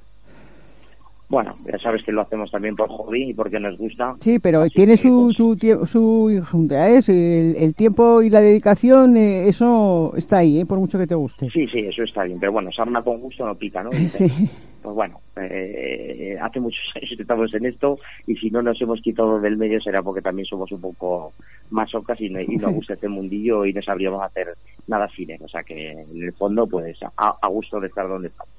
bueno, ya sabes que lo hacemos también por hobby y porque nos gusta. Sí, pero tiene su, su, su ¿eh? el, tiempo y la dedicación, eh, eso está ahí, ¿eh? por mucho que te guste. Sí, sí, eso está bien, pero bueno, sarna con gusto no pica, ¿no? Sí. Pues bueno, eh, hace muchos años que estamos en esto y si no nos hemos quitado del medio será porque también somos un poco masocas y, y nos gusta este mundillo y no sabríamos hacer nada cine. O sea que en el fondo, pues a gusto de estar donde estamos.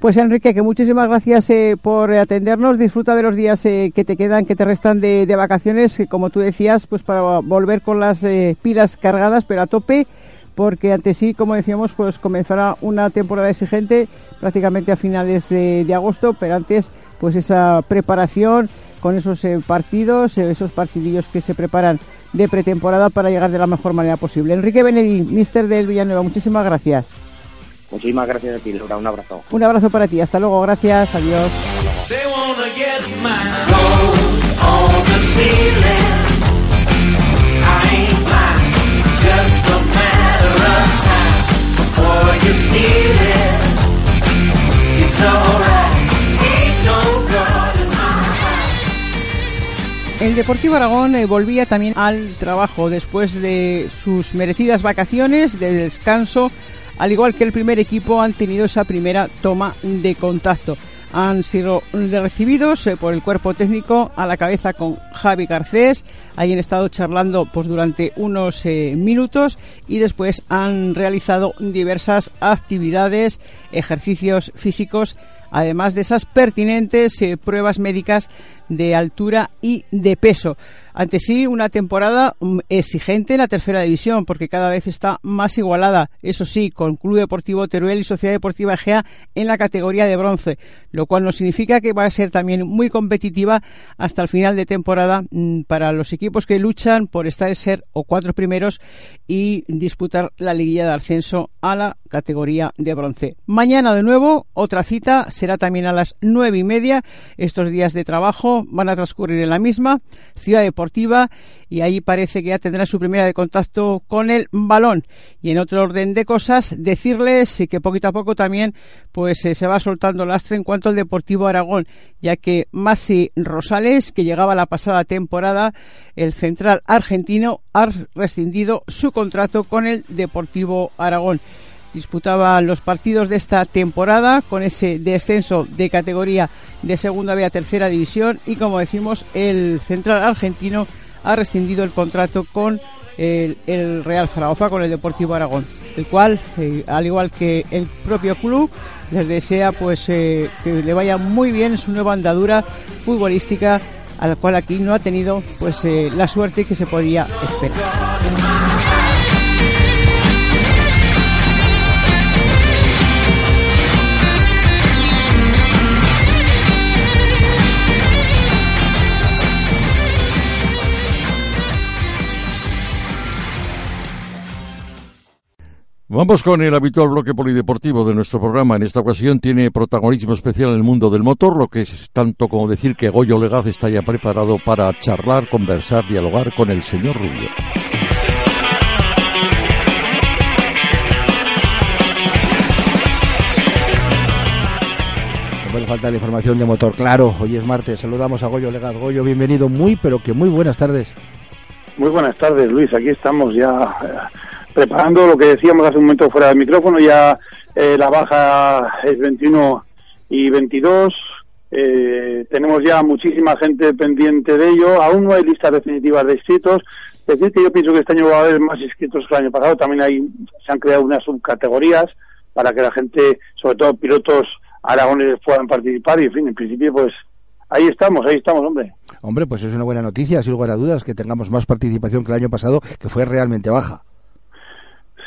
Pues Enrique, que muchísimas gracias eh, por atendernos. Disfruta de los días eh, que te quedan, que te restan de, vacaciones, que como tú decías, pues para volver con las eh, pilas cargadas, pero a tope, porque ante sí, como decíamos, pues comenzará una temporada exigente prácticamente a finales de, agosto, pero antes, pues esa preparación con esos partidos, esos partidillos que se preparan de pretemporada para llegar de la mejor manera posible. Enrique Benedí, mister del Villanueva, muchísimas gracias. Muchísimas gracias a ti, Laura. Un abrazo. Un abrazo para ti. Hasta luego. Gracias. Adiós. El Deportivo Aragón eh, volvía también al trabajo después de sus merecidas vacaciones de descanso al igual que el primer equipo, han tenido esa primera toma de contacto. Han sido recibidos eh, por el cuerpo técnico a la cabeza con Javi Garcés. Ahí han estado charlando pues, durante unos eh, minutos y después han realizado diversas actividades, ejercicios físicos además de esas pertinentes eh, pruebas médicas de altura y de peso. Ante sí, una temporada mm, exigente en la tercera división, porque cada vez está más igualada, eso sí, con Club Deportivo Teruel y Sociedad Deportiva Egea en la categoría de bronce, lo cual nos significa que va a ser también muy competitiva hasta el final de temporada mm, para los equipos que luchan por estar en ser o cuatro primeros y disputar la liguilla de ascenso a la categoría de bronce. Mañana de nuevo, otra cita, será también a las nueve y media. Estos días de trabajo van a transcurrir en la misma ciudad deportiva y ahí parece que ya tendrá su primera de contacto con el balón. Y en otro orden de cosas, decirles que poquito a poco también pues eh, se va soltando lastre en cuanto al Deportivo Aragón, ya que Masi Rosales, que llegaba la pasada temporada, el central argentino, ha rescindido su contrato con el Deportivo Aragón. Disputaba los partidos de esta temporada con ese descenso de categoría de segunda B a tercera división y como decimos el central argentino ha rescindido el contrato con el, Real Zaragoza, con el Deportivo Aragón, el cual, eh, al igual que el propio club, les desea pues eh, que le vaya muy bien su nueva andadura futbolística, a la cual aquí no ha tenido pues eh, la suerte que se podía esperar. Vamos con el habitual bloque polideportivo de nuestro programa. En esta ocasión tiene protagonismo especial en el mundo del motor, lo que es tanto como decir que Goyo Legaz está ya preparado para charlar, conversar, dialogar con el señor Rubio. No puede faltar la información de motor, claro. Hoy es martes, saludamos a Goyo Legaz. Goyo, bienvenido, muy pero que muy buenas tardes. Muy buenas tardes, Luis. Aquí estamos ya preparando lo que decíamos hace un momento fuera del micrófono, ya eh, la baja es 21 y 22. Eh, tenemos ya muchísima gente pendiente de ello. Aún no hay listas definitivas de inscritos. Es decir, que yo pienso que este año va a haber más inscritos que el año pasado. También hay, se han creado unas subcategorías para que la gente, sobre todo pilotos aragoneses, puedan participar. Y, en fin, en principio, pues ahí estamos, ahí estamos, hombre. Hombre, pues es una buena noticia, sin lugar a dudas, que tengamos más participación que el año pasado, que fue realmente baja.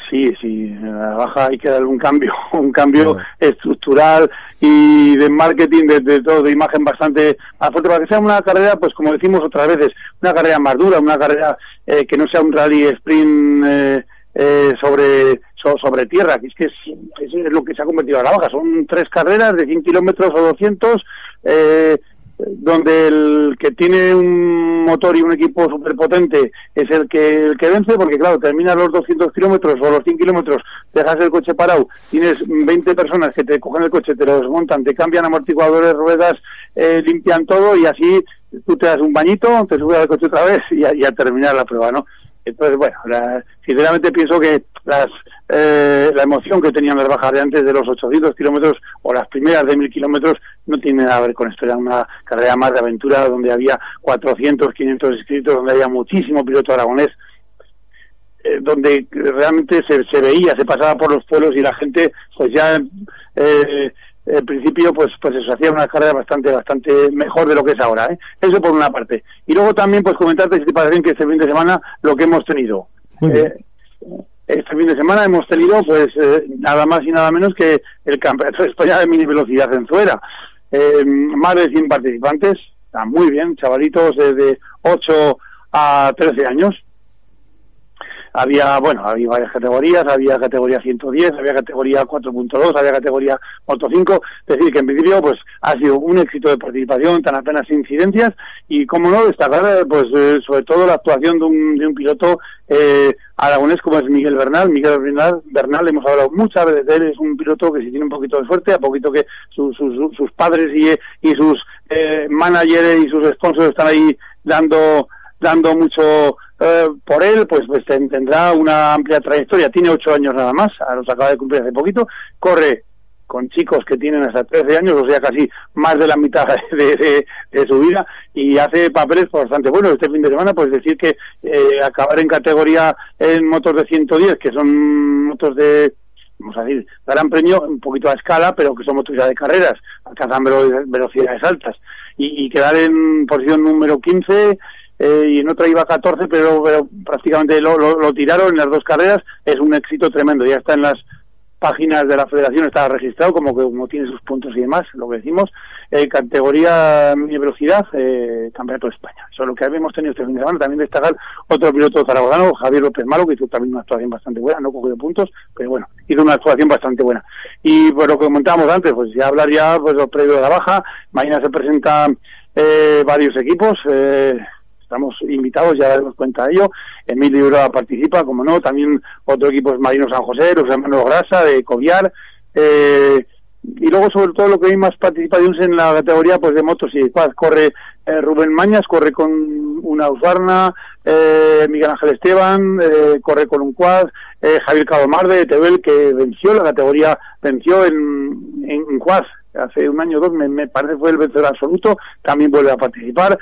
Sí, sí, la baja hay que dar un cambio, un cambio estructural y de marketing, de, todo, de imagen bastante más fuerte, para que sea una carrera, pues como decimos otras veces, una carrera más dura, una carrera eh, que no sea un rally sprint eh, eh, sobre, sobre tierra, que es que es, es, lo que se ha convertido en la baja. Son tres carreras de 100 kilómetros o 200, eh, donde el que tiene un motor y un equipo superpotente es el que, el que vence, porque claro, terminas los 200 kilómetros o los 100 kilómetros, dejas el coche parado, tienes 20 personas que te cogen el coche, te lo desmontan, te cambian amortiguadores, ruedas, eh, limpian todo y así tú te das un bañito, te subes al coche otra vez y a, terminar la prueba, ¿no? Entonces, bueno, sinceramente pienso que las, eh, la emoción que tenían las bajas de antes de los 800 kilómetros o las primeras de 1000 kilómetros no tiene nada que ver con esto. Era una carrera más de aventura donde había 400, 500 inscritos, donde había muchísimo piloto aragonés, eh, donde realmente se, se, veía, se pasaba por los pueblos y la gente, pues ya eh, en principio, pues, pues eso, hacía una carrera bastante, bastante mejor de lo que es ahora. ¿eh? Eso por una parte. Y luego también, pues comentarte, si te parece bien, que este fin de semana lo que hemos tenido. Eh, este fin de semana hemos tenido, pues, eh, nada más y nada menos que el Campeonato de España de Mini Velocidad en Zuera. Eh, más de 100 participantes, está muy bien, chavalitos de 8 a 13 años había, bueno, había varias categorías, había categoría 110, había categoría 4.2, había categoría Moto 5, es decir, que en principio pues ha sido un éxito de participación, tan apenas incidencias y, como no, destacar pues eh, sobre todo la actuación de un, de un piloto eh, aragonés como es Miguel Bernal. Miguel Bernal, Bernal, hemos hablado muchas veces de él, es un piloto que si tiene un poquito de suerte, a poquito que sus, sus, padres y, y sus eh, managers y sus sponsors están ahí dando dando mucho eh, por él, pues, pues tendrá una amplia trayectoria. Tiene ocho años nada más, los acaba de cumplir hace poquito. Corre con chicos que tienen hasta 13 años, o sea, casi más de la mitad de, su vida, y hace papeles bastante buenos. Este fin de semana, pues decir que eh, acabar en categoría en motos de 110, que son motos de, vamos a decir, gran premio, un poquito a escala, pero que son motos ya de carreras, alcanzan velocidades altas, y, y quedar en posición número 15 eh, y en otra iba 14, pero, prácticamente lo, lo, tiraron en las dos carreras. Es un éxito tremendo. Ya está en las páginas de la federación, está registrado como que como tiene sus puntos y demás, lo que decimos. eh, categoría de velocidad, eh, Campeonato de España. Eso es lo que hemos tenido este fin de semana. También destacar otro piloto zaragozano, Javier López Malo, que hizo también una actuación bastante buena, no cogió puntos, pero bueno, hizo una actuación bastante buena. Y por lo que comentábamos antes, pues ya hablar ya pues los previos de la baja, mañana se presentan eh, varios equipos, eh, estamos invitados, ya daremos cuenta de ello. Emilio Ura participa, como no, también otro equipo es Marino San José, los hermanos Grasa, de Coviar, eh, y luego sobre todo lo que hay más participaciones en la categoría pues de motos y quad. Corre eh, Rubén Mañas, corre con una Usbarna, eh, Miguel Ángel Esteban, eh, corre con un quad, eh, Javier Cadomar de Tebel que venció la categoría, venció en, en, quad hace un año o dos, me, me, parece fue el vencedor absoluto, también vuelve a participar.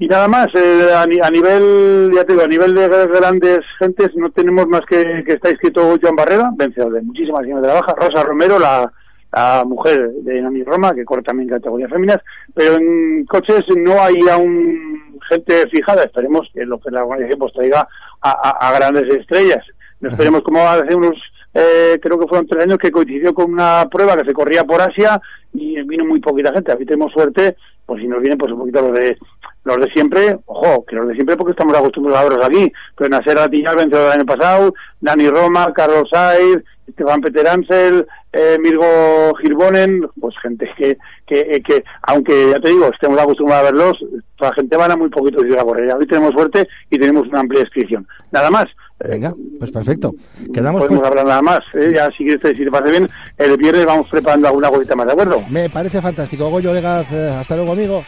Y nada más, eh, a, a, nivel, ya te digo, a nivel de grandes gentes no tenemos más que, que está inscrito Joan Barrera, vencedor de muchísimas años de la baja, Rosa Romero, la, la mujer de Nami Roma, que corre también categorías féminas, pero en coches no hay aún gente fijada, esperemos que lo que la organización pues traiga a, a, a grandes estrellas. Esperemos como hace unos, eh, creo que fueron tres años que coincidió con una prueba que se corría por Asia y vino muy poquita gente. Aquí tenemos suerte, pues si nos vienen pues un poquito los de los de siempre, ojo, que los de siempre porque estamos acostumbrados a verlos aquí, pero Nasser Atiñal vencedor del año pasado, Dani Roma, Carlos Said, Esteban Peter Ansel, eh, Mirgo Girbonen, pues gente que, que, eh, que, aunque ya te digo, estemos acostumbrados a verlos, la gente van a muy poquito de la correr. Hoy tenemos suerte y tenemos una amplia inscripción. Nada más. Venga, pues perfecto. Quedamos Podemos pues... hablar nada más. ¿eh? Ya si quieres, si te parece bien, el viernes vamos preparando alguna cosita más, ¿de acuerdo? Me parece fantástico. Goyo Legaz, eh, hasta luego, amigo.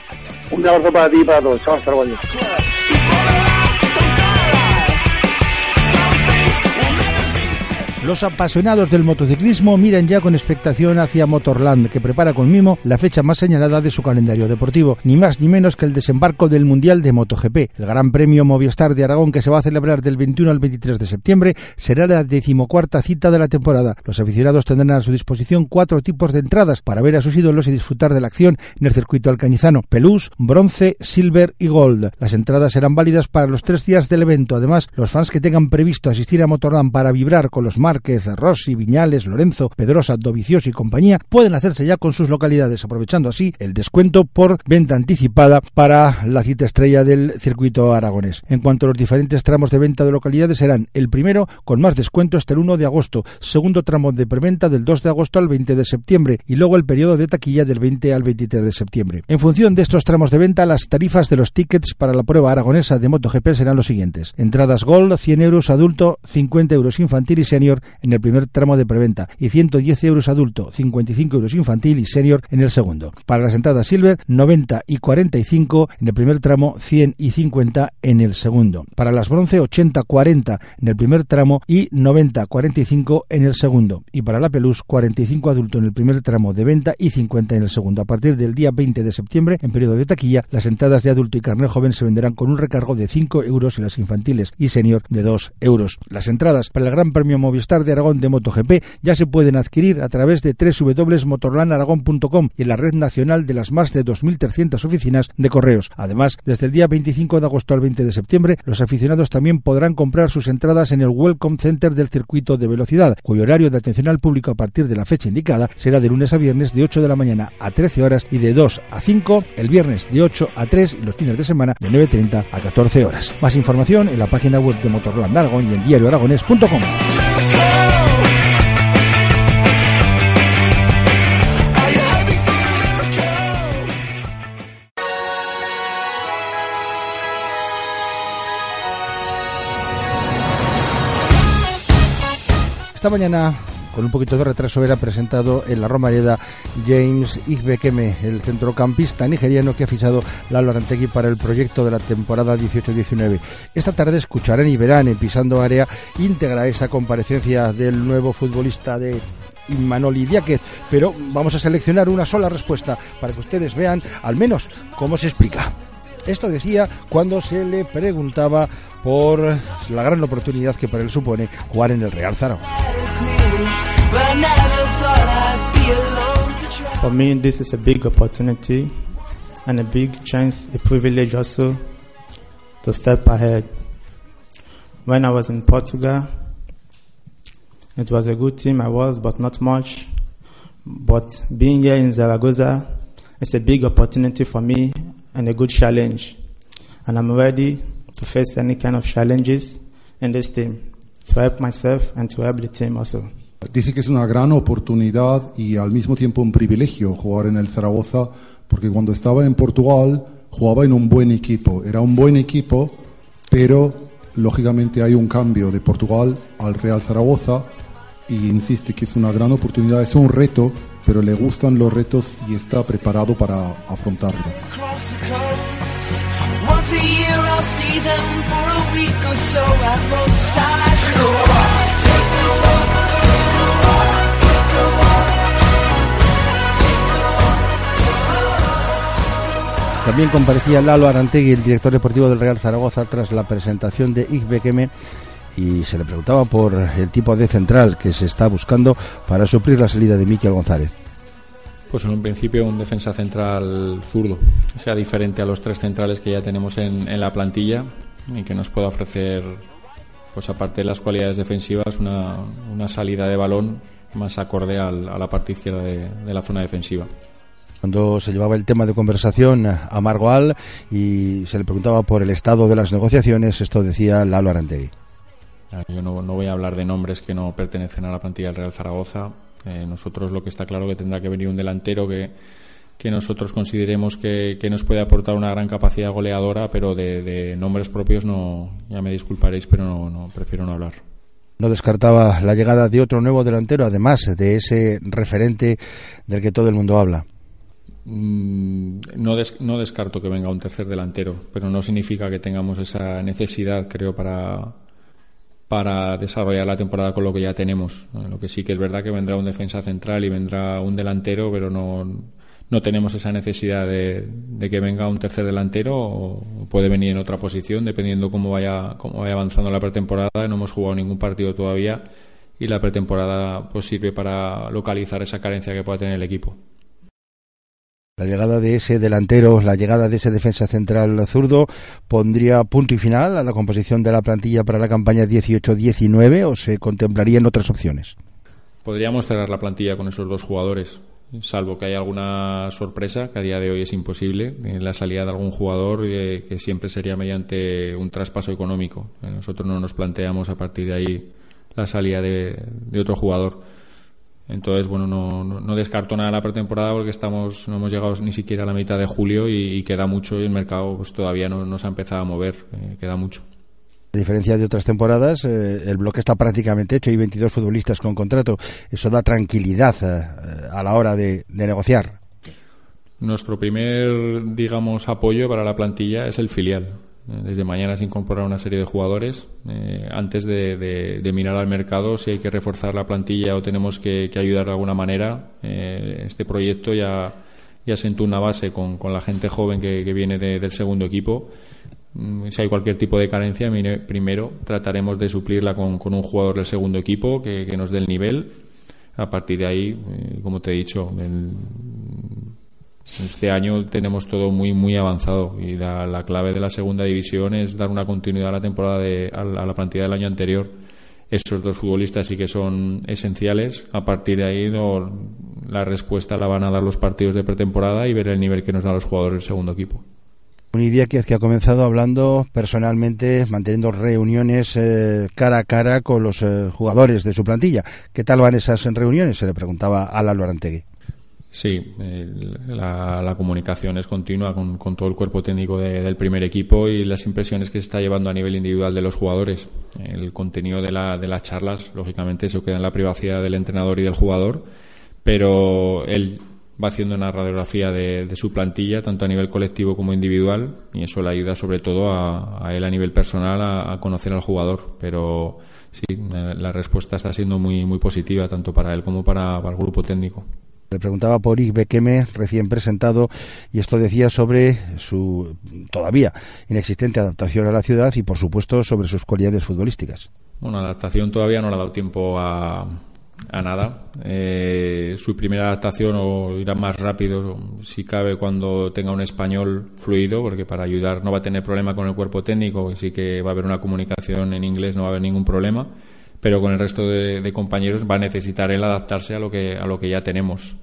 Un abrazo para ti y para todos. Chao, hasta luego. Los apasionados del motociclismo miran ya con expectación hacia Motorland, que prepara con mimo la fecha más señalada de su calendario deportivo, ni más ni menos que el desembarco del Mundial de MotoGP. El Gran Premio Movistar de Aragón, que se va a celebrar del 21 al 23 de septiembre, será la decimocuarta cita de la temporada. Los aficionados tendrán a su disposición cuatro tipos de entradas para ver a sus ídolos y disfrutar de la acción en el circuito alcañizano: pelús, bronce, silver y gold. Las entradas serán válidas para los tres días del evento. Además, los fans que tengan previsto asistir a Motorland para vibrar con los Márquez, Rossi, Viñales, Lorenzo, Pedrosa, Dovicioso y compañía pueden hacerse ya con sus localidades, aprovechando así el descuento por venta anticipada para la cita estrella del circuito aragonés. En cuanto a los diferentes tramos de venta de localidades serán el primero con más descuento hasta el 1 de agosto, segundo tramo de preventa del 2 de agosto al 20 de septiembre y luego el periodo de taquilla del 20 al 23 de septiembre. En función de estos tramos de venta, las tarifas de los tickets para la prueba aragonesa de MotoGP serán los siguientes. Entradas Gold, 100 euros adulto, 50 euros infantil y senior en el primer tramo de preventa y 110 euros adulto, 55 euros infantil y senior en el segundo. Para las entradas Silver, 90 y 45 en el primer tramo, 100 y 50 en el segundo. Para las bronce, 80-40 en el primer tramo y 90-45 en el segundo. Y para la Pelús, 45 adulto en el primer tramo de venta y 50 en el segundo. A partir del día 20 de septiembre, en periodo de taquilla, las entradas de adulto y carnet joven se venderán con un recargo de 5 euros en las infantiles y senior de 2 euros. Las entradas para el Gran Premio Movistar de Aragón de MotoGP ya se pueden adquirir a través de www.motorlandaragón.com y en la red nacional de las más de 2.300 oficinas de correos. Además, desde el día 25 de agosto al 20 de septiembre, los aficionados también podrán comprar sus entradas en el Welcome Center del circuito de velocidad, cuyo horario de atención al público a partir de la fecha indicada será de lunes a viernes de 8 de la mañana a 13 horas y de 2 a 5 el viernes de 8 a 3 y los fines de semana de 9.30 a 14 horas. Más información en la página web de Motorland Aragón y en diarioaragones.com. Esta mañana, con un poquito de retraso, era presentado en la Romareda James Igbekeme, el centrocampista nigeriano que ha fichado Lalo Arantegui para el proyecto de la temporada 18-19. Esta tarde escucharán y verán en Pisando Área íntegra esa comparecencia del nuevo futbolista de Manoli Diáquez, pero vamos a seleccionar una sola respuesta para que ustedes vean al menos cómo se explica. Esto decía cuando se le preguntaba por la gran oportunidad que para él supone jugar en el Real Zaragoza. For me, this is a big opportunity and a big chance, a privilege also to step ahead. When I was in Portugal, it was a good team, I was, but not much. But being here in Zaragoza It's a big opportunity for me and a good challenge. And I'm ready to face any kind of challenges in this team to help myself and to help the team also. Dice que es una gran oportunidad y al mismo tiempo un privilegio jugar en el Zaragoza porque cuando estaba en Portugal jugaba en un buen equipo. Era un buen equipo, pero lógicamente hay un cambio de Portugal al Real Zaragoza y insiste que es una gran oportunidad, es un reto, pero le gustan los retos y está preparado para afrontarlo. También comparecía Lalo Arantegui, el director deportivo del Real Zaragoza, tras la presentación de Ikbekeme y se le preguntaba por el tipo de central que se está buscando para suplir la salida de Miquel González. Pues en un principio un defensa central zurdo, sea diferente a los tres centrales que ya tenemos en, la plantilla y que nos pueda ofrecer, pues aparte de las cualidades defensivas, una, salida de balón más acorde a la parte izquierda de la zona defensiva cuando se llevaba el tema de conversación a Margoal y se le preguntaba por el estado de las negociaciones, esto decía Lalo Arantegui. Yo no, voy a hablar de nombres que no pertenecen a la plantilla del Real Zaragoza. Eh, nosotros lo que está claro que tendrá que venir un delantero que, que nosotros consideremos que, nos puede aportar una gran capacidad goleadora, pero de, nombres propios no, ya me disculparéis, pero no, no prefiero no hablar. No descartaba la llegada de otro nuevo delantero, además de ese referente del que todo el mundo habla. Mm, no, no descarto que venga un tercer delantero, pero no significa que tengamos esa necesidad, creo, para, para desarrollar la temporada con lo que ya tenemos. Lo que sí que es verdad que vendrá un defensa central y vendrá un delantero, pero no, no tenemos esa necesidad de, que venga un tercer delantero o puede venir en otra posición, dependiendo cómo vaya, cómo vaya avanzando la pretemporada. No hemos jugado ningún partido todavía y la pretemporada pues, sirve para localizar esa carencia que pueda tener el equipo. La llegada de ese delantero, la llegada de ese defensa central zurdo, pondría punto y final a la composición de la plantilla para la campaña 18-19 o se contemplarían otras opciones. Podríamos cerrar la plantilla con esos dos jugadores, salvo que haya alguna sorpresa, que a día de hoy es imposible, en la salida de algún jugador eh, que siempre sería mediante un traspaso económico. Eh, nosotros no nos planteamos a partir de ahí la salida de otro jugador entonces, bueno, no, no, descarto nada la pretemporada porque estamos, no hemos llegado ni siquiera a la mitad de julio y, queda mucho y el mercado pues, todavía no, se ha empezado a mover, eh, queda mucho. A diferencia de otras temporadas, eh, el bloque está prácticamente hecho. Hay 22 futbolistas con contrato. Eso da tranquilidad eh, a la hora de, de negociar. Nuestro primer, digamos, apoyo para la plantilla es el filial. Desde mañana se incorpora una serie de jugadores. Eh, antes de, mirar al mercado, si hay que reforzar la plantilla o tenemos que, ayudar de alguna manera, eh, este proyecto ya, ya sentó una base con, la gente joven que, viene del segundo equipo. Mm, si hay cualquier tipo de carencia, primero trataremos de suplirla con, un jugador del segundo equipo que, nos dé el nivel. A partir de ahí, eh, como te he dicho, el, este año tenemos todo muy muy avanzado y la, clave de la segunda división es dar una continuidad a la temporada de, a, la plantilla del año anterior. Esos dos futbolistas sí que son esenciales. A partir de ahí la respuesta la van a dar los partidos de pretemporada y ver el nivel que nos dan los jugadores del segundo equipo. Un idea que, ha comenzado hablando personalmente, manteniendo reuniones eh, cara a cara con los eh, jugadores de su plantilla. ¿Qué tal van esas reuniones? Se le preguntaba a Lalo Arantegui. Sí, la, comunicación es continua con, todo el cuerpo técnico del primer equipo y las impresiones que se está llevando a nivel individual de los jugadores. El contenido de, la, de las charlas, lógicamente, eso queda en la privacidad del entrenador y del jugador, pero él va haciendo una radiografía de, su plantilla, tanto a nivel colectivo como individual, y eso le ayuda sobre todo a, él a nivel personal a, conocer al jugador. Pero sí, la respuesta está siendo muy, muy positiva, tanto para él como para el grupo técnico. Le preguntaba por Bekeme, recién presentado, y esto decía sobre su todavía inexistente adaptación a la ciudad y, por supuesto, sobre sus cualidades futbolísticas. Bueno, adaptación todavía no le ha dado tiempo a, a nada. Eh, su primera adaptación o irá más rápido, si cabe, cuando tenga un español fluido, porque para ayudar no va a tener problema con el cuerpo técnico, sí que va a haber una comunicación en inglés, no va a haber ningún problema pero con el resto de, compañeros va a necesitar él adaptarse a lo que a lo que ya tenemos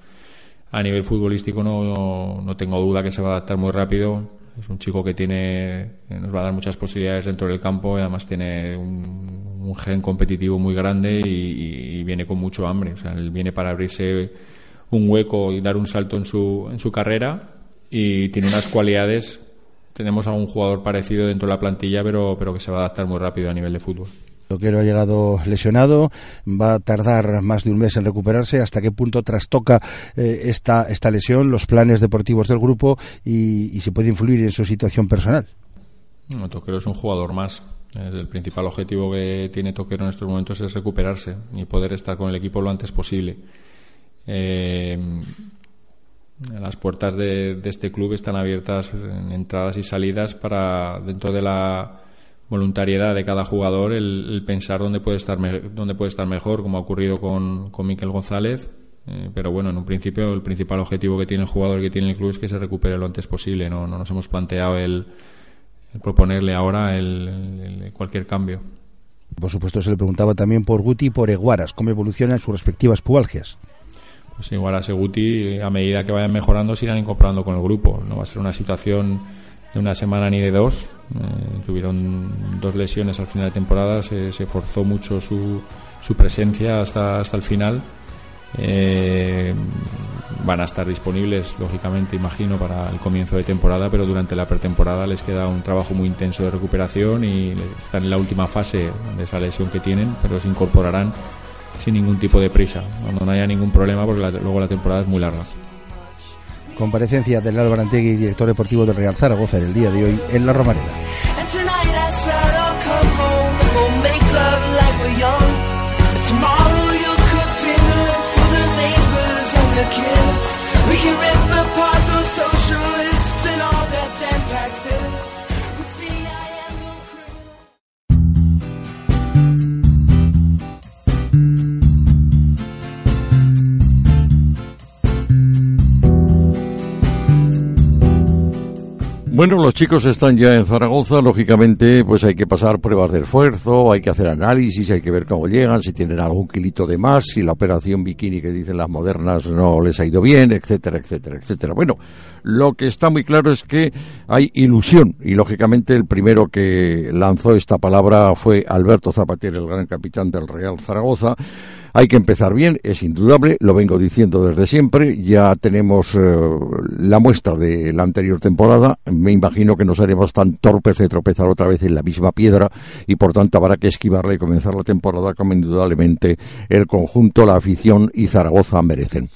a nivel futbolístico no, no, tengo duda que se va a adaptar muy rápido. Es un chico que tiene, nos va a dar muchas posibilidades dentro del campo y además tiene un, gen competitivo muy grande y, viene con mucho hambre. O sea, él viene para abrirse un hueco y dar un salto en su, en su carrera y tiene unas cualidades. Tenemos a un jugador parecido dentro de la plantilla, pero, pero que se va a adaptar muy rápido a nivel de fútbol. Toquero ha llegado lesionado, va a tardar más de un mes en recuperarse. ¿Hasta qué punto trastoca eh, esta, esta lesión los planes deportivos del grupo y, si puede influir en su situación personal? No, Toquero es un jugador más. El principal objetivo que tiene Toquero en estos momentos es recuperarse y poder estar con el equipo lo antes posible. Eh, las puertas de, de este club están abiertas en entradas y salidas para dentro de la voluntariedad de cada jugador el, pensar dónde puede estar dónde puede estar mejor como ha ocurrido con, con Miquel González. Eh, pero bueno en un principio el principal objetivo que tiene el jugador que tiene el club es que se recupere lo antes posible no, no nos hemos planteado el, proponerle ahora el, cualquier cambio. Por supuesto se le preguntaba también por Guti y por Eguaras cómo evolucionan sus respectivas pubalgias pues Eguaras y Guti a medida que vayan mejorando se irán incorporando con el grupo. No va a ser una situación de una semana ni de dos. Eh, tuvieron dos lesiones al final de temporada, se, forzó mucho su, su presencia hasta, hasta el final. Eh, van a estar disponibles, lógicamente, imagino, para el comienzo de temporada, pero durante la pretemporada les queda un trabajo muy intenso de recuperación y están en la última fase de esa lesión que tienen, pero se incorporarán sin ningún tipo de prisa, cuando no haya ningún problema, porque luego la temporada es muy larga. Comparecencia del Álvaro Antegui, director deportivo del Real Zaragoza, en el día de hoy en La Romareda. Bueno, los chicos están ya en Zaragoza, lógicamente, pues hay que pasar pruebas de esfuerzo, hay que hacer análisis, hay que ver cómo llegan, si tienen algún kilito de más, si la operación bikini que dicen las modernas no les ha ido bien, etcétera, etcétera, etcétera. Bueno, lo que está muy claro es que hay ilusión y lógicamente el primero que lanzó esta palabra fue Alberto Zapatero, el gran capitán del Real Zaragoza. Hay que empezar bien, es indudable, lo vengo diciendo desde siempre, ya tenemos eh, la muestra de la anterior temporada, me imagino que no seremos tan torpes de tropezar otra vez en la misma piedra y por tanto habrá que esquivarla y comenzar la temporada como indudablemente el conjunto, la afición y Zaragoza merecen.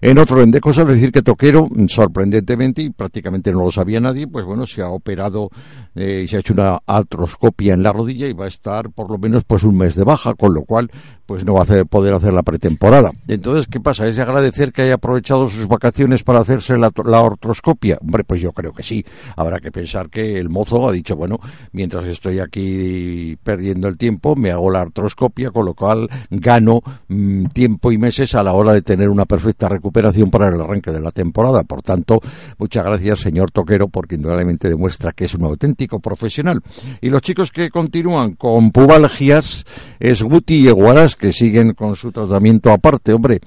En otro orden de cosas, decir que Toquero, sorprendentemente, y prácticamente no lo sabía nadie, pues bueno, se ha operado eh, y se ha hecho una artroscopia en la rodilla y va a estar por lo menos pues un mes de baja, con lo cual pues no va a poder hacer la pretemporada. Entonces, ¿qué pasa? ¿Es de agradecer que haya aprovechado sus vacaciones para hacerse la, la artroscopia? Hombre, pues yo creo que sí. Habrá que pensar que el mozo ha dicho, bueno, mientras estoy aquí perdiendo el tiempo, me hago la artroscopia, con lo cual gano mm, tiempo y meses a la hora de tener una perfecta recuperación para el arranque de la temporada. Por tanto, muchas gracias, señor Toquero, porque indudablemente demuestra que es un auténtico profesional. Y los chicos que continúan con pubalgias es Guti y Eguaras que siguen su tratamiento aparte. Hombre,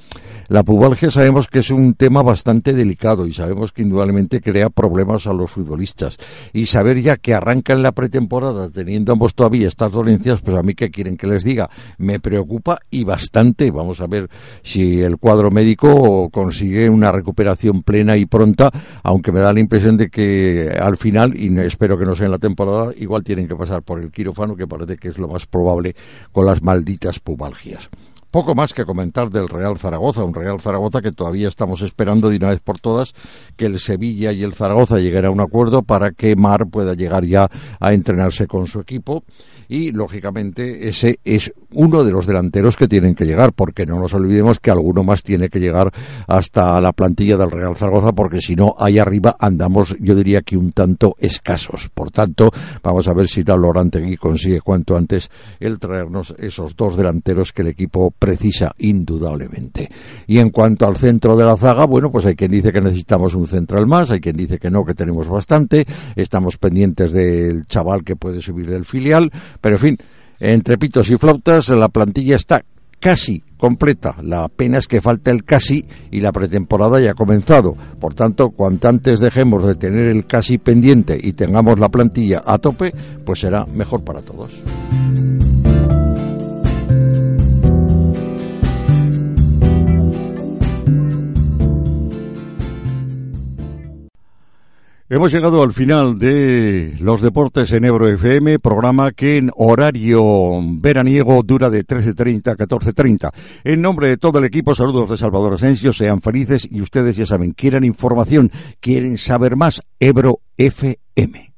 la pubalgia sabemos que es un tema bastante delicado y sabemos que indudablemente crea problemas a los futbolistas. Y saber ya que arrancan la pretemporada teniendo ambos todavía estas dolencias, pues a mí que quieren que les diga, me preocupa y bastante. Vamos a ver si el cuadro médico consigue una recuperación plena y pronta, aunque me da la impresión de que al final, y espero que no sea en la temporada, igual tienen que pasar por el quirófano, que parece que es lo más probable con las malditas pubalgias. Poco más que comentar del Real Zaragoza, un Real Zaragoza que todavía estamos esperando de una vez por todas que el Sevilla y el Zaragoza lleguen a un acuerdo para que Mar pueda llegar ya a entrenarse con su equipo. Y lógicamente ese es uno de los delanteros que tienen que llegar porque no nos olvidemos que alguno más tiene que llegar hasta la plantilla del Real Zaragoza porque si no ahí arriba andamos yo diría que un tanto escasos. Por tanto vamos a ver si la Lorantegui consigue cuanto antes el traernos esos dos delanteros que el equipo precisa indudablemente y en cuanto al centro de la zaga bueno pues hay quien dice que necesitamos un central más hay quien dice que no que tenemos bastante estamos pendientes del chaval que puede subir del filial pero en fin, entre pitos y flautas la plantilla está casi completa. La pena es que falta el casi y la pretemporada ya ha comenzado. Por tanto, cuanto antes dejemos de tener el casi pendiente y tengamos la plantilla a tope, pues será mejor para todos. Hemos llegado al final de los deportes en Ebro FM, programa que en horario veraniego dura de 13.30 a 14.30. En nombre de todo el equipo, saludos de Salvador Asensio, sean felices y ustedes ya saben, quieren información, quieren saber más, Ebro FM.